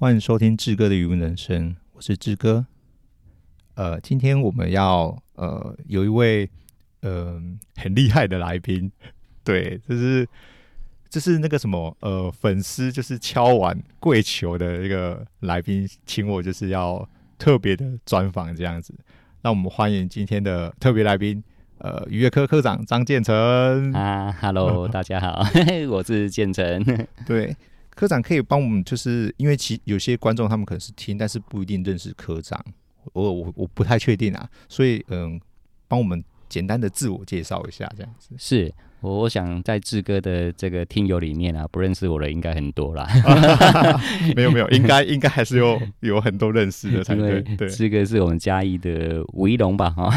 欢迎收听志哥的语文人生，我是志哥。呃，今天我们要呃有一位呃很厉害的来宾，对，就是就是那个什么呃粉丝就是敲碗跪求的一个来宾，请我就是要特别的专访这样子。那我们欢迎今天的特别来宾，呃，渔业科科长张建成啊，Hello，大家好，我是建成。对，科长可以帮我们，就是因为其有些观众他们可能是听，但是不一定认识科长，我我我不太确定啊，所以嗯，帮我们简单的自我介绍一下，这样子是。我想在志哥的这个听友里面啊，不认识我的应该很多啦。没有没有，应该应该还是有有很多认识的才对。对，志哥是我们嘉义的维龙吧？哈，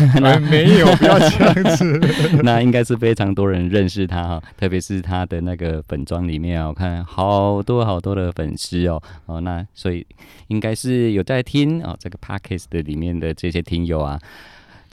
没有，不要这样子。那应该是非常多人认识他哈，特别是他的那个粉妆里面啊，我看好多好多的粉丝哦哦，那所以应该是有在听哦这个 Podcast 的里面的这些听友啊。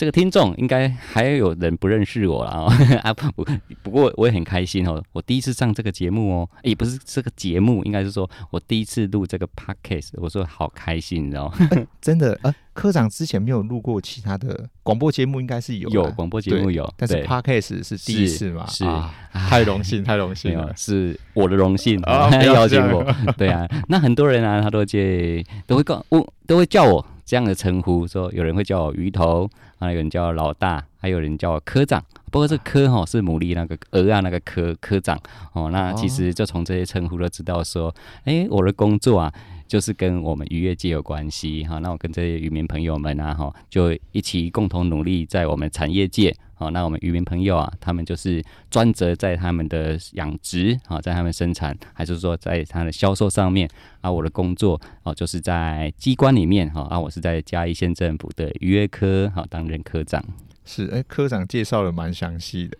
这个听众应该还有人不认识我了哦。啊不不过我也很开心哦，我第一次上这个节目哦，也不是这个节目，应该是说我第一次录这个 podcast，我说好开心，你知道吗？欸、真的呃，科长之前没有录过其他的广播节目，应该是有有广播节目有，但是 podcast 是第一次嘛？是，啊、太荣幸 太荣幸了，是我的荣幸啊，邀请我，对啊，那很多人啊，他都介都会告我都会叫我这样的称呼，说有人会叫我鱼头。啊有人叫我老大，还有人叫我科长。不过这科哈是牡蛎那个鹅啊，那个科科长哦。那其实就从这些称呼都知道说，哎、我的工作啊，就是跟我们渔业界有关系哈。那我跟这些渔民朋友们啊，哈，就一起共同努力，在我们产业界。好，那我们渔民朋友啊，他们就是专责在他们的养殖啊，在他们生产，还是说在他的销售上面啊？我的工作哦，就是在机关里面哈啊，我是在嘉义县政府的渔业科好担任科长。是，哎、欸，科长介绍的蛮详细的。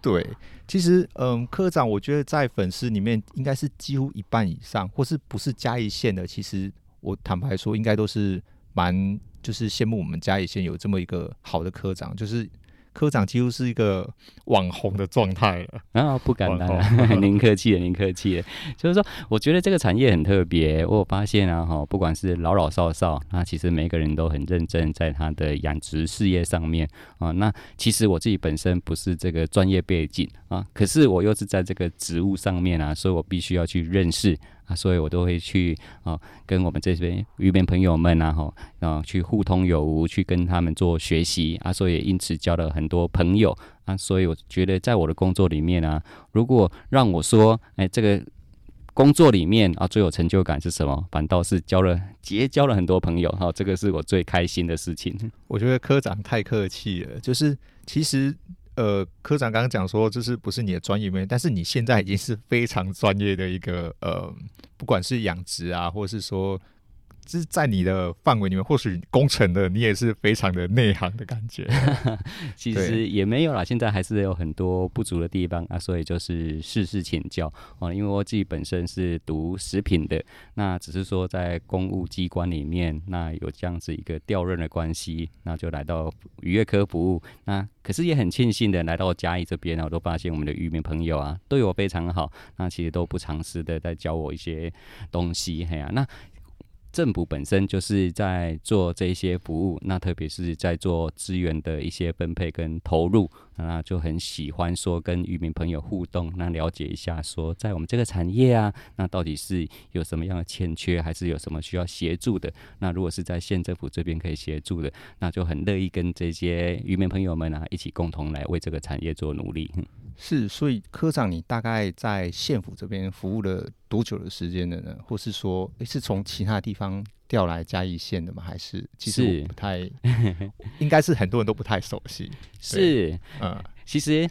对，其实嗯，科长我觉得在粉丝里面应该是几乎一半以上，或是不是嘉义县的，其实我坦白说，应该都是蛮就是羡慕我们嘉义县有这么一个好的科长，就是。科长几乎是一个网红的状态了啊！不敢当，您 客气了，您客气了。就是说，我觉得这个产业很特别。我有发现啊，哈，不管是老老少少，那其实每个人都很认真在他的养殖事业上面啊。那其实我自己本身不是这个专业背景啊，可是我又是在这个职务上面啊，所以我必须要去认识。啊，所以我都会去啊，跟我们这边渔民朋友们啊，哈，啊，去互通有无，去跟他们做学习啊，所以因此交了很多朋友啊，所以我觉得在我的工作里面啊，如果让我说，哎，这个工作里面啊，最有成就感是什么？反倒是交了结交了很多朋友，哈，这个是我最开心的事情。我觉得科长太客气了，就是其实。呃，科长刚刚讲说，这是不是你的专业面？但是你现在已经是非常专业的一个呃，不管是养殖啊，或是说。就是在你的范围里面，或许工程的你也是非常的内行的感觉。其实也没有啦，现在还是有很多不足的地方啊，所以就是事事请教哦。因为我自己本身是读食品的，那只是说在公务机关里面，那有这样子一个调任的关系，那就来到渔业科服务。那可是也很庆幸的来到嘉义这边呢，我都发现我们的渔民朋友啊，对我非常好，那其实都不藏私的在教我一些东西。嘿呀、那。政府本身就是在做这些服务，那特别是在做资源的一些分配跟投入，那就很喜欢说跟渔民朋友互动，那了解一下说在我们这个产业啊，那到底是有什么样的欠缺，还是有什么需要协助的？那如果是在县政府这边可以协助的，那就很乐意跟这些渔民朋友们啊一起共同来为这个产业做努力。是，所以科长，你大概在县府这边服务了多久的时间了呢？或是说，诶，是从其他地方调来嘉义县的吗？还是其实我不太，应该是很多人都不太熟悉。是，嗯，其实，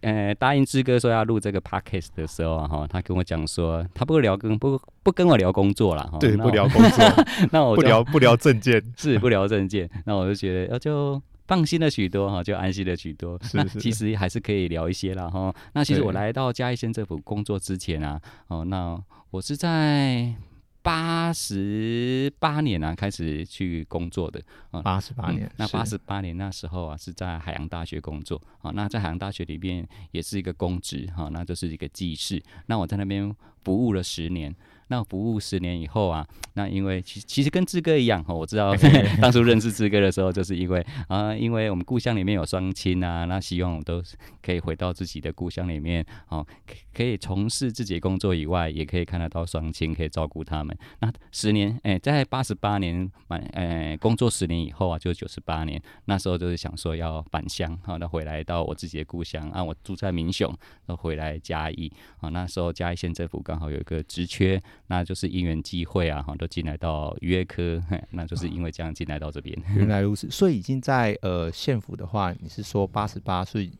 呃，答应志哥说要录这个 podcast 的时候啊，哈，他跟我讲说，他不聊跟不不跟我聊工作了，哈，对，不聊工作，那我不聊不聊证件，是不聊证件，那我就觉得，就。放心了许多哈，就安心了许多。那其实还是可以聊一些了哈。那其实我来到嘉义县政府工作之前啊，哦，那我是在八十八年啊开始去工作的。八十八年，嗯、那八十八年那时候啊是在海洋大学工作啊。那在海洋大学里边也是一个公职哈，那就是一个技师。那我在那边服务了十年。那服务十年以后啊，那因为其其实跟志哥一样哈，我知道 当初认识志哥的时候，就是因为啊，因为我们故乡里面有双亲啊，那希望我们都可以回到自己的故乡里面，哦，可以从事自己工作以外，也可以看得到双亲，可以照顾他们。那十年，哎，在八十八年满，哎，工作十年以后啊，就九十八年，那时候就是想说要返乡，好，那回来到我自己的故乡啊，我住在民雄，那回来嘉义，啊，那时候嘉义县政府刚好有一个职缺，那就是因缘际会啊，哈，都进来到约科，那就是因为这样进来到这边。原来如此，所以已经在呃县府的话，你是说八十八岁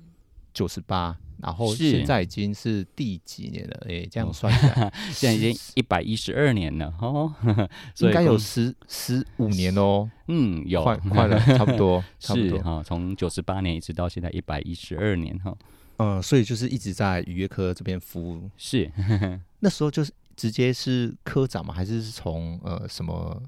九十八？然后现在已经是第几年了？哎是，这样算起来，现在已经一百一十二年了哦，应该有十十五年哦。嗯，有快快了，差不多，差不多哈。从九十八年一直到现在一百一十二年哈。嗯，所以就是一直在渔业科这边服务。是，那时候就是直接是科长嘛？还是是从呃什么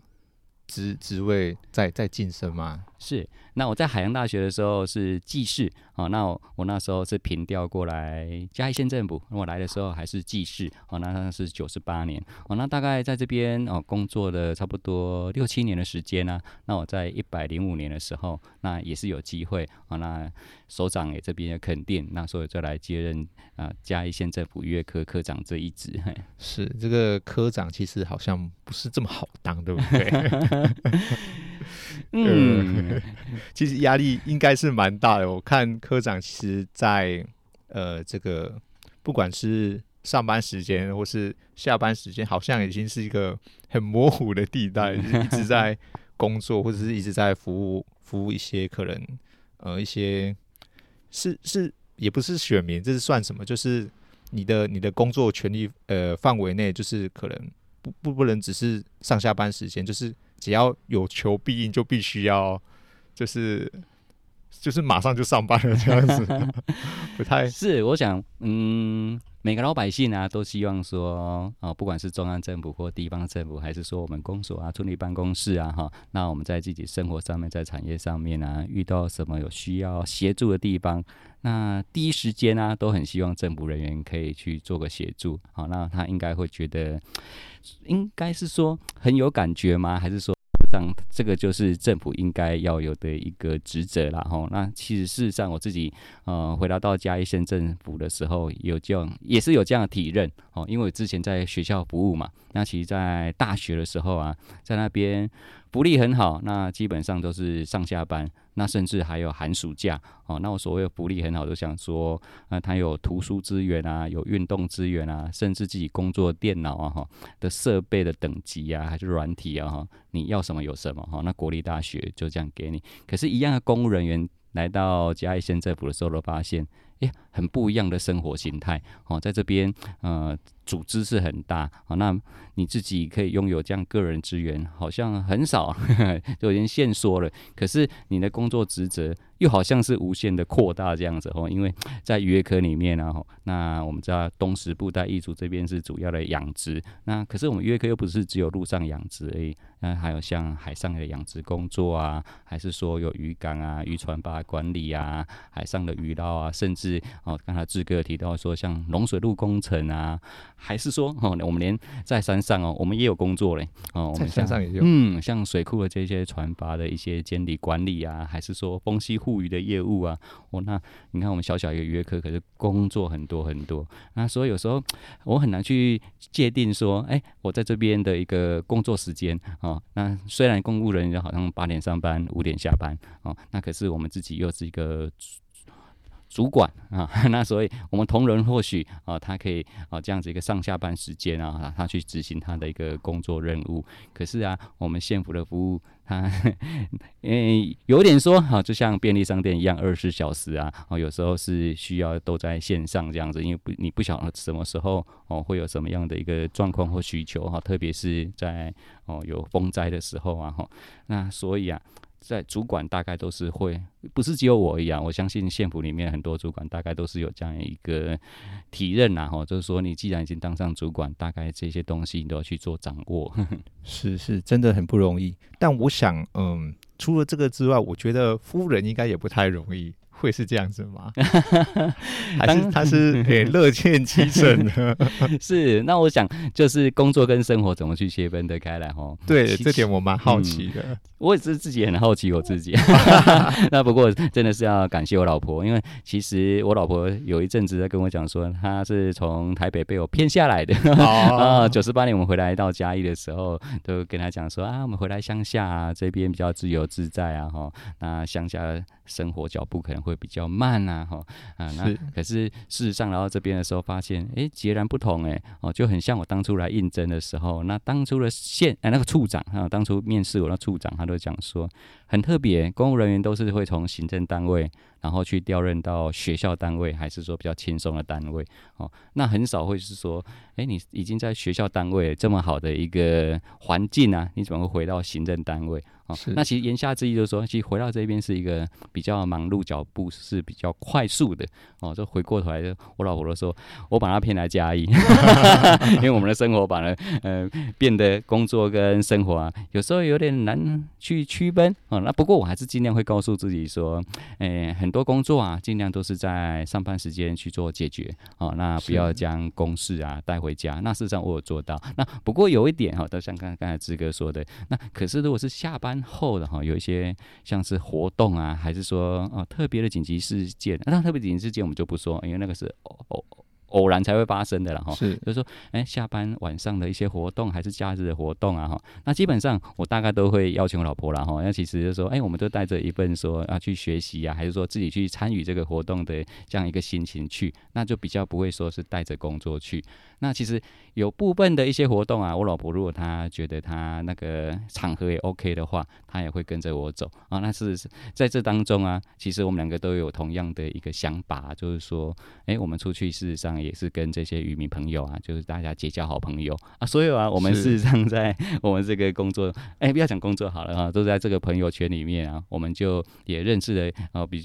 职职位在在晋升吗？是。那我在海洋大学的时候是技士，哦，那我我那时候是平调过来嘉义县政府，我来的时候还是技士，哦，那那是九十八年，哦，那大概在这边哦工作了差不多六七年的时间呢，啊，那我在一百零五年的时候，那也是有机会，哦，那首长也这边也肯定，那所以就来接任啊嘉义县政府渔业科科长这一职。是这个科长其实好像不是这么好当，对不对？嗯，其实压力应该是蛮大的。我看科长其实在呃这个不管是上班时间或是下班时间，好像已经是一个很模糊的地带，就是一直在工作或者是一直在服务服务一些可能，呃一些是是也不是选民，这是算什么？就是你的你的工作权利呃范围内，就是可能不不不能只是上下班时间，就是。只要有求必应，就必须要，就是就是马上就上班了这样子，不太是。我想，嗯，每个老百姓啊，都希望说，啊，不管是中央政府或地方政府，还是说我们公所啊、村里办公室啊，哈，那我们在自己生活上面，在产业上面啊，遇到什么有需要协助的地方，那第一时间啊，都很希望政府人员可以去做个协助。好，那他应该会觉得。应该是说很有感觉吗？还是说，当这个就是政府应该要有的一个职责啦？吼，那其实事实上我自己呃回到到嘉义县政府的时候，有这样也是有这样的体认哦，因为我之前在学校服务嘛，那其实在大学的时候啊，在那边。福利很好，那基本上都是上下班，那甚至还有寒暑假哦。那我所谓的福利很好，就想说，啊，他有图书资源啊，有运动资源啊，甚至自己工作电脑啊哈的设备的等级啊，还是软体啊哈，你要什么有什么哈。那国立大学就这样给你，可是，一样的公务人员来到嘉义县政府的时候，都发现。诶，很不一样的生活形态哦，在这边呃，组织是很大哦，那你自己可以拥有这样个人资源，好像很少，呵 呵就已经限缩了。可是你的工作职责又好像是无限的扩大这样子哦，因为在渔业科里面呢，那我们知道东石布袋一族这边是主要的养殖，那可是我们渔业科又不是只有陆上养殖而已，那还有像海上的养殖工作啊，还是说有渔港啊、渔船把管理啊、海上的渔捞啊，甚至。哦，刚才志哥提到说，像龙水路工程啊，还是说哦，我们连在山上哦，我们也有工作嘞。哦，我们山上也有。嗯，像水库的这些船筏的一些监理管理啊，还是说风栖护渔的业务啊。哦，那你看我们小小一个约科，可是工作很多很多。那所以有时候我很难去界定说，哎、欸，我在这边的一个工作时间哦，那虽然公务人员好像八点上班，五点下班哦，那可是我们自己又是一个。主管啊，那所以我们同仁或许啊，他可以啊这样子一个上下班时间啊，他去执行他的一个工作任务。可是啊，我们县府的服务，他 嗯有点说啊，就像便利商店一样，二十四小时啊，哦，有时候是需要都在线上这样子，因为不你不晓得什么时候哦会有什么样的一个状况或需求哈，特别是在哦有风灾的时候啊哈，那所以啊。在主管大概都是会，不是只有我一样，我相信县府里面很多主管大概都是有这样一个体认呐，哈，就是说你既然已经当上主管，大概这些东西你都要去做掌握。是是，真的很不容易。但我想，嗯，除了这个之外，我觉得夫人应该也不太容易。会是这样子吗？还是他是很乐见其成的？是，那我想就是工作跟生活怎么去切分得开来哈？对，这点我蛮好奇的、嗯。我也是自己很好奇我自己。那不过真的是要感谢我老婆，因为其实我老婆有一阵子在跟我讲说，她是从台北被我骗下来的。啊，九十八年我们回来到嘉义的时候，都跟她讲说啊，我们回来乡下啊，这边比较自由自在啊，哈，那乡下。生活脚步可能会比较慢呐，哈啊，那可是事实上来到这边的时候，发现哎、欸，截然不同哎，哦，就很像我当初来应征的时候，那当初的县哎那个处长哈，当初面试我那处长，他都讲说很特别，公务人员都是会从行政单位。然后去调任到学校单位，还是说比较轻松的单位？哦，那很少会是说，哎，你已经在学校单位这么好的一个环境啊，你怎么会回到行政单位？哦，那其实言下之意就是说，其实回到这边是一个比较忙碌，脚步是比较快速的。哦，就回过头来，我老婆都说，我把她骗来嘉义，因为我们的生活把呢，呃，变得工作跟生活啊，有时候有点难去区分。哦，那不过我还是尽量会告诉自己说，哎，很。多工作啊，尽量都是在上班时间去做解决哦。那不要将公事啊带回家。那事实上我有做到。那不过有一点哈，都像刚刚才志哥说的，那可是如果是下班后的哈，有一些像是活动啊，还是说呃特别的紧急事件，那特别紧急事件我们就不说，因为那个是哦哦。偶然才会发生的了哈，是，就是说，哎、欸，下班晚上的一些活动，还是假日的活动啊哈，那基本上我大概都会邀请我老婆了哈，那其实就是说，哎、欸，我们都带着一份说要去学习啊，还是说自己去参与这个活动的这样一个心情去，那就比较不会说是带着工作去。那其实有部分的一些活动啊，我老婆如果她觉得她那个场合也 OK 的话，她也会跟着我走啊。那是在这当中啊，其实我们两个都有同样的一个想法，就是说，哎，我们出去事实上也是跟这些渔民朋友啊，就是大家结交好朋友啊。所以啊，我们事实上在我们这个工作，哎，不要讲工作好了啊，都在这个朋友圈里面啊，我们就也认识了啊，比。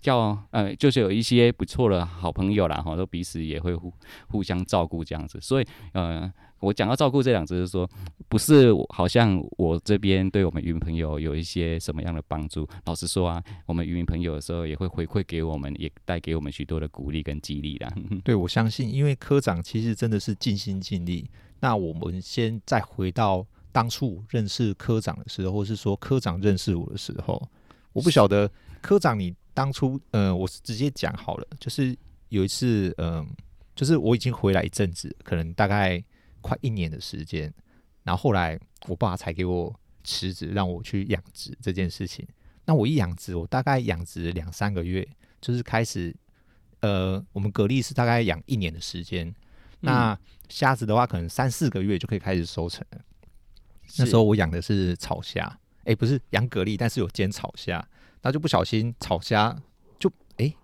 较呃，就是有一些不错的好朋友啦，哈，都彼此也会互互相照顾这样子。所以，呃，我讲到照顾这两字，就是说，不是好像我这边对我们渔民朋友有一些什么样的帮助。老实说啊，我们渔民朋友的时候也会回馈给我们，也带给我们许多的鼓励跟激励啦。对，我相信，因为科长其实真的是尽心尽力。那我们先再回到当初认识科长的时候，或是说科长认识我的时候，我不晓得科长你。当初，呃，我是直接讲好了，就是有一次，嗯、就是我已经回来一阵子，可能大概快一年的时间，然后后来我爸才给我辞职，让我去养殖这件事情。那我一养殖，我大概养殖两三个月，就是开始，呃，我们蛤蜊是大概养一年的时间，那虾子的话，可能三四个月就可以开始收成了。那时候我养的是草虾，哎、欸，不是养蛤蜊，但是有煎草虾。那就不小心草虾就哎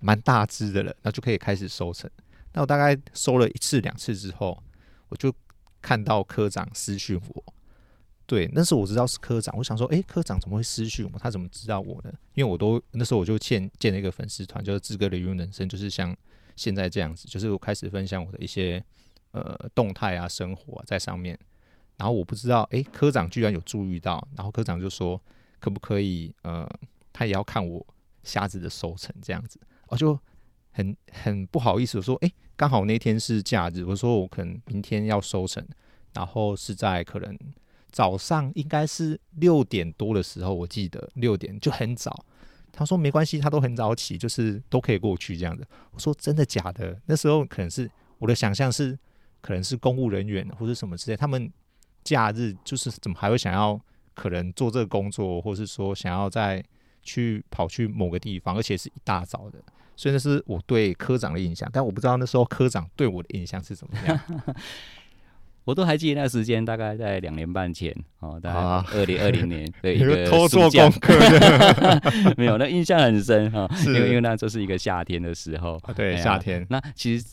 蛮大只的了，那就可以开始收成。那我大概收了一次两次之后，我就看到科长私讯我。对，那时候我知道是科长，我想说，哎，科长怎么会私讯我？他怎么知道我呢？因为我都那时候我就建建了一个粉丝团，就是志哥的渔塭人生，就是像现在这样子，就是我开始分享我的一些呃动态啊、生活啊在上面。然后我不知道，哎，科长居然有注意到，然后科长就说，可不可以呃。他也要看我瞎子的收成这样子，我就很很不好意思，我说，哎、刚好那天是假日，我说我可能明天要收成，然后是在可能早上应该是六点多的时候，我记得六点就很早。他说没关系，他都很早起，就是都可以过去这样子。我说真的假的？那时候可能是我的想象是，可能是公务人员或者什么之类，他们假日就是怎么还会想要可能做这个工作，或是说想要在。去跑去某个地方，而且是一大早的，所以那是我对科长的印象。但我不知道那时候科长对我的印象是怎么样。我都还记得那个时间，大概在两年半前哦，大概二零二零年的一个 偷做功课，没有，那印象很深哈，因为因为那就是一个夏天的时候，对，哎、夏天。那其实。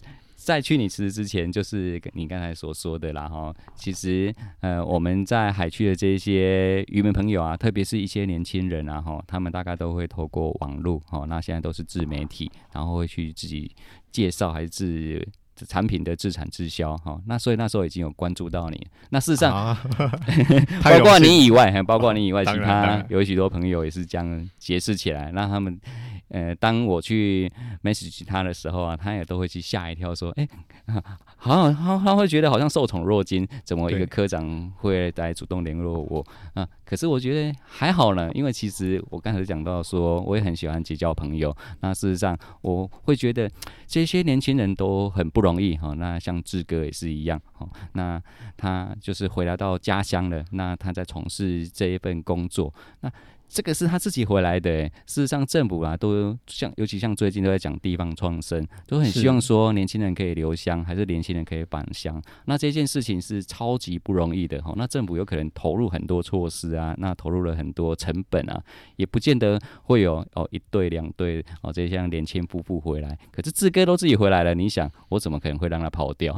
在去你辞职之前，就是你刚才所说的啦哈。其实，呃，我们在海区的这些渔民朋友啊，特别是一些年轻人啊哈，他们大概都会透过网络哈，那现在都是自媒体，然后会去自己介绍还是自产品的自产自销哈。那所以那时候已经有关注到你。那事实上，啊、包括你以外，还包括你以外，其他有许多朋友也是这样结识起来，让他们。呃，当我去 message 他的时候啊，他也都会去吓一跳，说，哎、欸，好像他他会觉得好像受宠若惊，怎么一个科长会来主动联络我啊？可是我觉得还好呢，因为其实我刚才讲到说，我也很喜欢结交朋友。那事实上，我会觉得这些年轻人都很不容易哈。那像志哥也是一样哈。那他就是回来到家乡了，那他在从事这一份工作，那。这个是他自己回来的，事实上政府啊，都像尤其像最近都在讲地方创生，都很希望说年轻人可以留乡，还是年轻人可以返乡。那这件事情是超级不容易的哈。那政府有可能投入很多措施啊，那投入了很多成本啊，也不见得会有哦一对两对哦这些像年轻夫妇回来。可是志哥都自己回来了，你想我怎么可能会让他跑掉？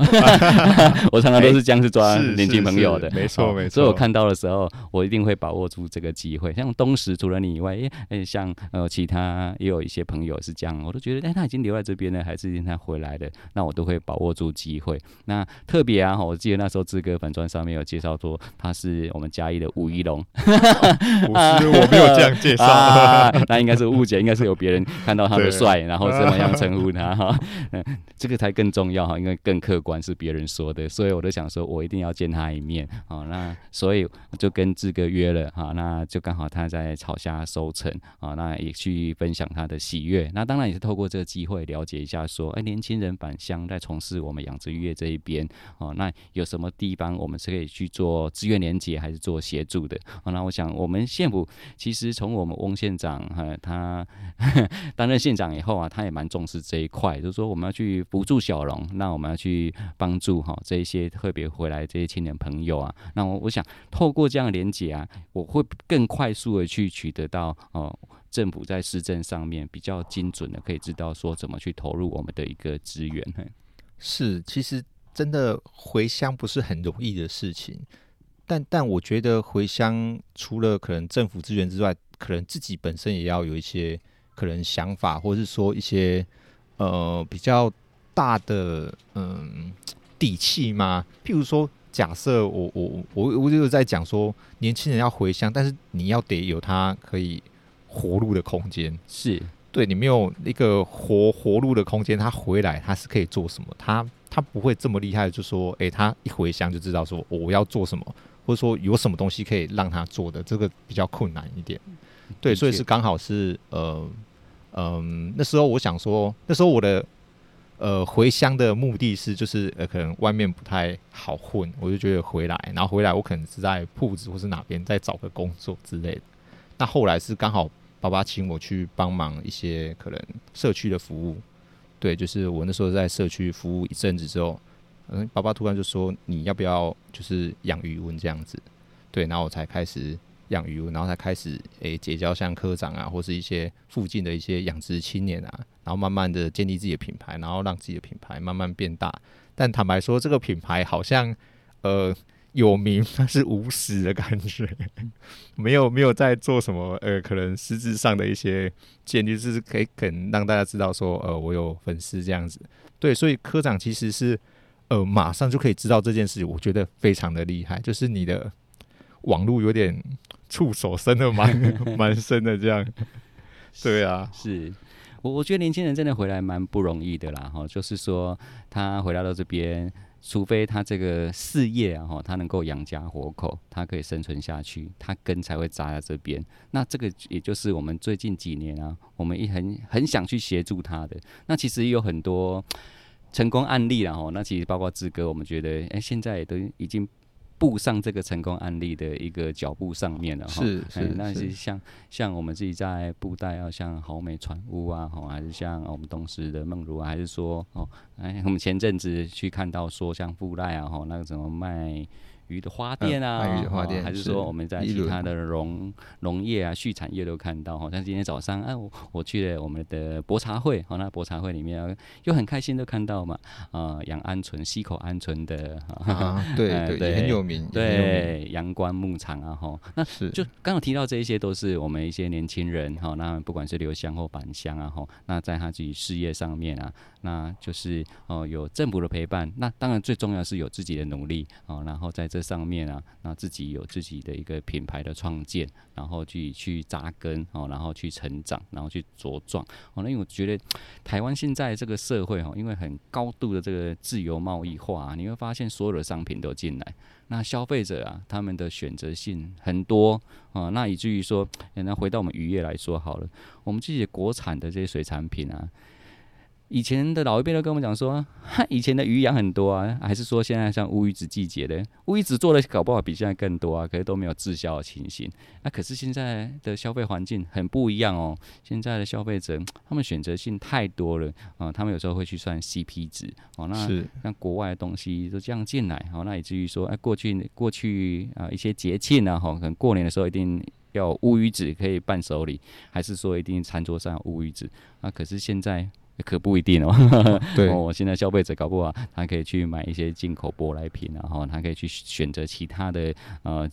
我常常都是这样子抓年轻朋友的，没错没错。所以我看到的时候，我一定会把握住这个机会。像东。除了你以外，哎，像呃，其他也有一些朋友是这样，我都觉得，哎，他已经留在这边了，还是他回来的，那我都会把握住机会。那特别啊，我记得那时候志哥粉专上面有介绍说，他是我们嘉义的吴一龙，不是，我没有这样介绍，啊、那应该是误解，应该是有别人看到他的帅，然后怎么样称呼他哈，嗯，这个才更重要哈，因为更客观是别人说的，所以我都想说我一定要见他一面啊，那所以就跟志哥约了哈，那就刚好他在。炒虾收成啊，那也去分享他的喜悦。那当然也是透过这个机会了解一下，说，哎，年轻人返乡在从事我们养殖渔业这一边哦，那有什么地方我们是可以去做资源连接，还是做协助的？啊那我想，我们县府其实从我们翁县长哈，他 担任县长以后啊，他也蛮重视这一块，就是说我们要去扶助小农，那我们要去帮助哈这一些特别回来这些青年朋友啊。那我我想透过这样连接啊，我会更快速的去。去取得到哦，政府在市政上面比较精准的，可以知道说怎么去投入我们的一个资源。是，其实真的回乡不是很容易的事情，但但我觉得回乡除了可能政府资源之外，可能自己本身也要有一些可能想法，或是说一些呃比较大的嗯底气吗？譬如说。假设我我我我就是在讲说，年轻人要回乡，但是你要得有他可以活路的空间，是对你没有一个活活路的空间，他回来他是可以做什么？他他不会这么厉害，就说，诶、欸，他一回乡就知道说我要做什么，或者说有什么东西可以让他做的，这个比较困难一点。对，所以是刚好是呃嗯、呃，那时候我想说，那时候我的。呃，回乡的目的是就是呃，可能外面不太好混，我就觉得回来，然后回来我可能是在铺子或是哪边再找个工作之类的。那后来是刚好爸爸请我去帮忙一些可能社区的服务，对，就是我那时候在社区服务一阵子之后，嗯，爸爸突然就说你要不要就是养鱼温这样子，对，然后我才开始。养鱼，然后才开始诶、结交像科长啊，或是一些附近的一些养殖青年啊，然后慢慢的建立自己的品牌，然后让自己的品牌慢慢变大。但坦白说，这个品牌好像呃有名，但是无实的感觉，没有没有在做什么呃可能实质上的一些建立，就是可以肯让大家知道说呃我有粉丝这样子。对，所以科长其实是呃马上就可以知道这件事情，我觉得非常的厉害，就是你的网路有点。触手伸的蛮 蛮深的，这样，对啊，是我我觉得年轻人真的回来蛮不容易的啦，哈，就是说他回来到这边，除非他这个事业啊，哈，他能够养家活口，他可以生存下去，他根才会扎在这边。那这个也就是我们最近几年啊，我们也很很想去协助他的。那其实也有很多成功案例啦，哈，那其实包括志哥，我们觉得，哎、欸，现在也都已经。步上这个成功案例的一个脚步上面了哈，是是，是，那是像像我们自己在布袋啊，像豪美船屋啊，哈，还是像我们东石的梦如啊，还是说哦，哎，我们前阵子去看到说像布袋啊，哈，那个怎么卖？鱼的花店啊，鱼的花店，还是说我们在其他的农农业啊、畜产业都看到？好像今天早上，哎，我我去了我们的博茶会，好，那博茶会里面又很开心，的看到嘛，啊，养鹌鹑，溪口鹌鹑的，对对对，很有名，对，阳关牧场啊，哈，那是就刚刚提到这一些，都是我们一些年轻人哈，那不管是留乡或返乡啊，哈，那在他自己事业上面啊。那就是哦、有政府的陪伴，那当然最重要是有自己的努力哦，然后在这上面啊，那自己有自己的一个品牌的创建，然后去去扎根哦，然后去成长，然后去茁壮哦。那因为我觉得台湾现在这个社会哦，因为很高度的这个自由贸易化，你会发现所有的商品都进来。那消费者啊，他们的选择性很多啊，那以至于说，那回到我们渔业来说好了，我们自己国产的这些水产品啊。以前的老一辈都跟我们讲说，以前的鱼养很多啊，还是说现在像乌鱼子季节的乌鱼子做的搞不好比现在更多啊，可是都没有滞销的情形。那可是现在的消费环境很不一样哦，现在的消费者 他们选择性太多了啊，他们有时候会去算 CP 值哦。那像国外的东西都这样进来哦，那以至于说，哎，过去过去啊一些节庆啊，哈，可能过年的时候一定要乌鱼子可以伴手礼，还是说一定餐桌上有乌鱼子？那可是现在。可不一定哦。对，我现在消费者搞不好，他可以去买一些进口舶来品，然后他可以去选择其他的呃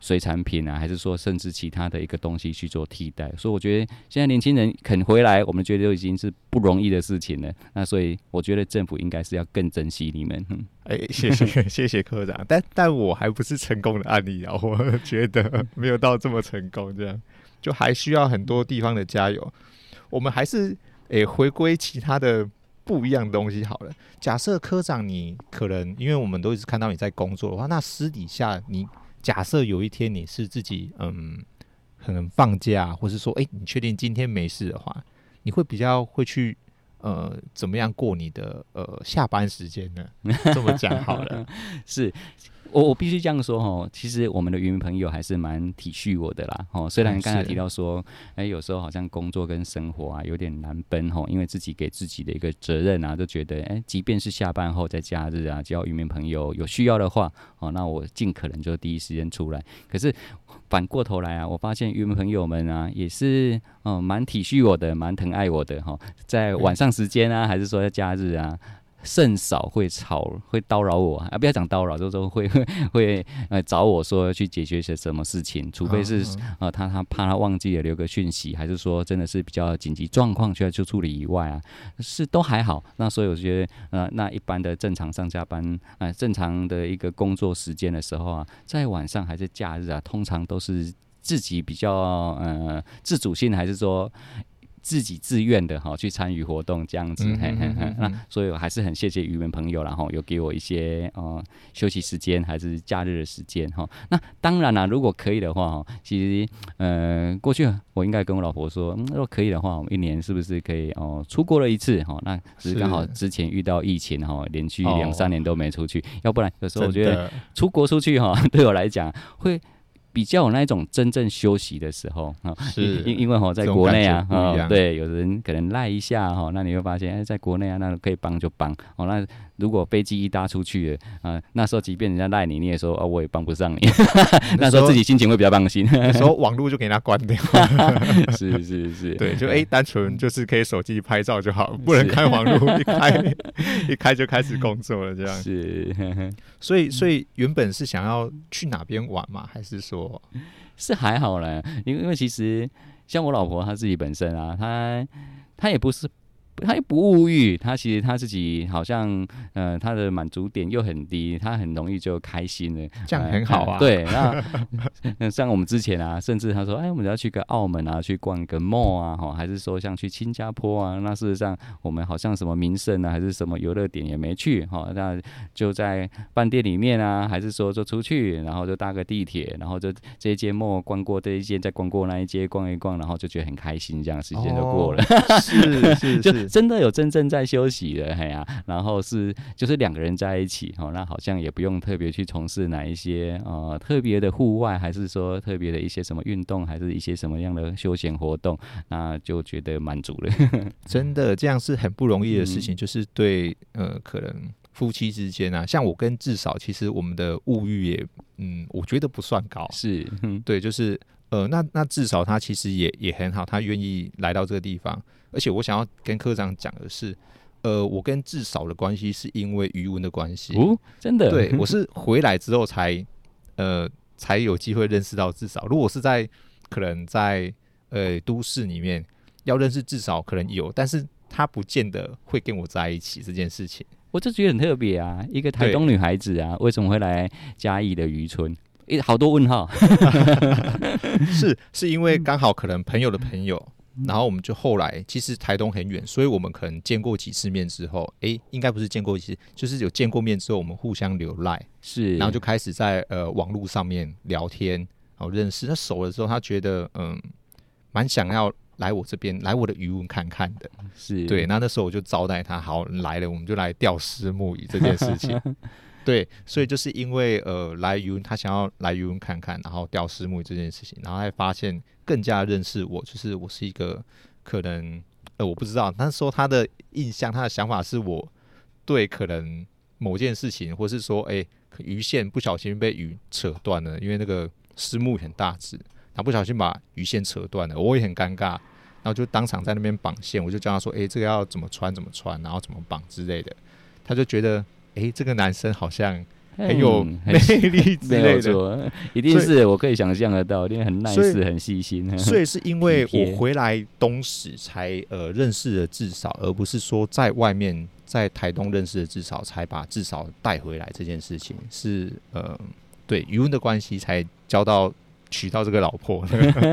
水产品啊，还是说甚至其他的一个东西去做替代。所以我觉得现在年轻人肯回来，我们觉得都已经是不容易的事情了。那所以我觉得政府应该是要更珍惜你们。哎、欸，谢谢谢谢科长，但但我还不是成功的案例啊，我觉得没有到这么成功，这样就还需要很多地方的加油。我们还是。诶、回归其他的不一样东西好了。假设科长，你可能因为我们都一直看到你在工作的话，那私底下你假设有一天你是自己嗯，可能放假，或是说，诶、你确定今天没事的话，你会比较会去呃，怎么样过你的呃下班时间呢？这么讲好了，是。我我必须这样说哦，其实我们的渔民朋友还是蛮体恤我的啦。哦，虽然刚才提到说，哎、欸，有时候好像工作跟生活啊有点难分哦，因为自己给自己的一个责任啊，就觉得哎、欸，即便是下班后在假日啊，只要渔民朋友有需要的话，哦，那我尽可能就第一时间出来。可是反过头来啊，我发现渔民朋友们啊，也是嗯蛮体恤我的，蛮疼爱我的哈，在晚上时间啊，还是说在假日啊。甚少会吵，会叨扰我啊！不要讲叨扰，就是说会 会会呃找我说去解决些什么事情，除非是呃他他怕他忘记了留个讯息，还是说真的是比较紧急状况需要去处理以外啊，是都还好。那所以我觉得呃那一般的正常上下班呃正常的一个工作时间的时候啊，在晚上还是假日啊，通常都是自己比较呃自主性，还是说。自己自愿的哈去参与活动这样子，嗯、嘿嘿嘿，那所以我还是很谢谢渔民朋友，然后有给我一些呃休息时间还是假日的时间哈。那当然啦，如果可以的话哈，其实呃过去我应该跟我老婆说，嗯，如果可以的话，我们一年是不是可以哦、呃、出国了一次哈？那只是刚好之前遇到疫情哈，连续两三年都没出去，要不然有时候我觉得出国出去哈，对我来讲会。比较有那一种真正休息的时候啊，因因因为哈，在国内啊，啊，对，有人可能赖一下哈，那你会发现，哎，在国内啊，那可以帮就帮哦。那如果飞机一搭出去了啊，那时候即便人家赖你，你也说哦，我也帮不上你。那时候自己心情会比较放心。那时候网络就给他关掉。是是是，对，就哎、欸，单纯就是可以手机拍照就好，不能开网络，一开 一开就开始工作了这样。是，所以所以原本是想要去哪边玩嘛，还是说？是还好啦，因为因为其实像我老婆她自己本身啊，她她也不是。他又不物欲，他其实他自己好像，呃，他的满足点又很低，他很容易就开心了，这样很好啊。呃、对，那像我们之前啊，甚至他说，哎，我们要去个澳门啊，去逛个 mall 啊，哈，还是说像去新加坡啊，那事实上我们好像什么名胜啊，还是什么游乐点也没去，哈，那就在饭店里面啊，还是说就出去，然后就搭个地铁，然后就这一间 mall 逛过这一间，再逛过那一街逛一逛，然后就觉得很开心，这样时间就过了。哦、是是 是。真的有真正在休息的，哎呀、啊，然后是就是两个人在一起，哦，那好像也不用特别去从事哪一些呃特别的户外，还是说特别的一些什么运动，还是一些什么样的休闲活动，那就觉得满足了。真的这样是很不容易的事情，嗯、就是对呃，可能夫妻之间啊，像我跟至少，其实我们的物欲也，嗯，我觉得不算高，是，嗯对，就是呃，那那至少他其实也也很好，他愿意来到这个地方。而且我想要跟科长讲的是，呃，我跟至少的关系是因为余文的关系哦，真的，对，我是回来之后才，呃，才有机会认识到至少。如果是在可能在呃都市里面要认识至少，可能有，但是他不见得会跟我在一起这件事情。我就觉得很特别啊，一个台东女孩子啊，为什么会来嘉义的渔村？诶，好多问号。是是因为刚好可能朋友的朋友，然后我们就后来其实台东很远，所以我们可能见过几次面之后，哎，应该不是见过几次，就是有见过面之后，我们互相留赖，是，然后就开始在呃网络上面聊天，然后认识。他熟了之后，他觉得嗯，蛮想要。来我这边，来我的渔塭看看的，是对。那那时候我就招待他，好来了，我们就来钓虱目鱼这件事情。对，所以就是因为呃来渔塭，他想要来渔塭看看，然后钓虱目鱼这件事情，然后还发现更加认识我，就是我是一个可能呃我不知道，那时候他的印象，他的想法是我对可能某件事情，或是说哎、欸、鱼线不小心被鱼扯断了，因为那个虱目鱼很大只。他不小心把鱼线扯断了，我也很尴尬，然后就当场在那边绑线，我就教他说：“诶、欸，这个要怎么穿怎么穿，然后怎么绑之类的。”他就觉得：“诶、欸，这个男生好像很有 魅力 之类的。嗯”一定是我可以想象得到，因为很 nice 很细心。所以是因为 我回来东石才呃认识了至少，而不是说在外面在台东认识了至少才把至少带回来这件事情是呃对渔塭的关系才交到。娶到这个老婆，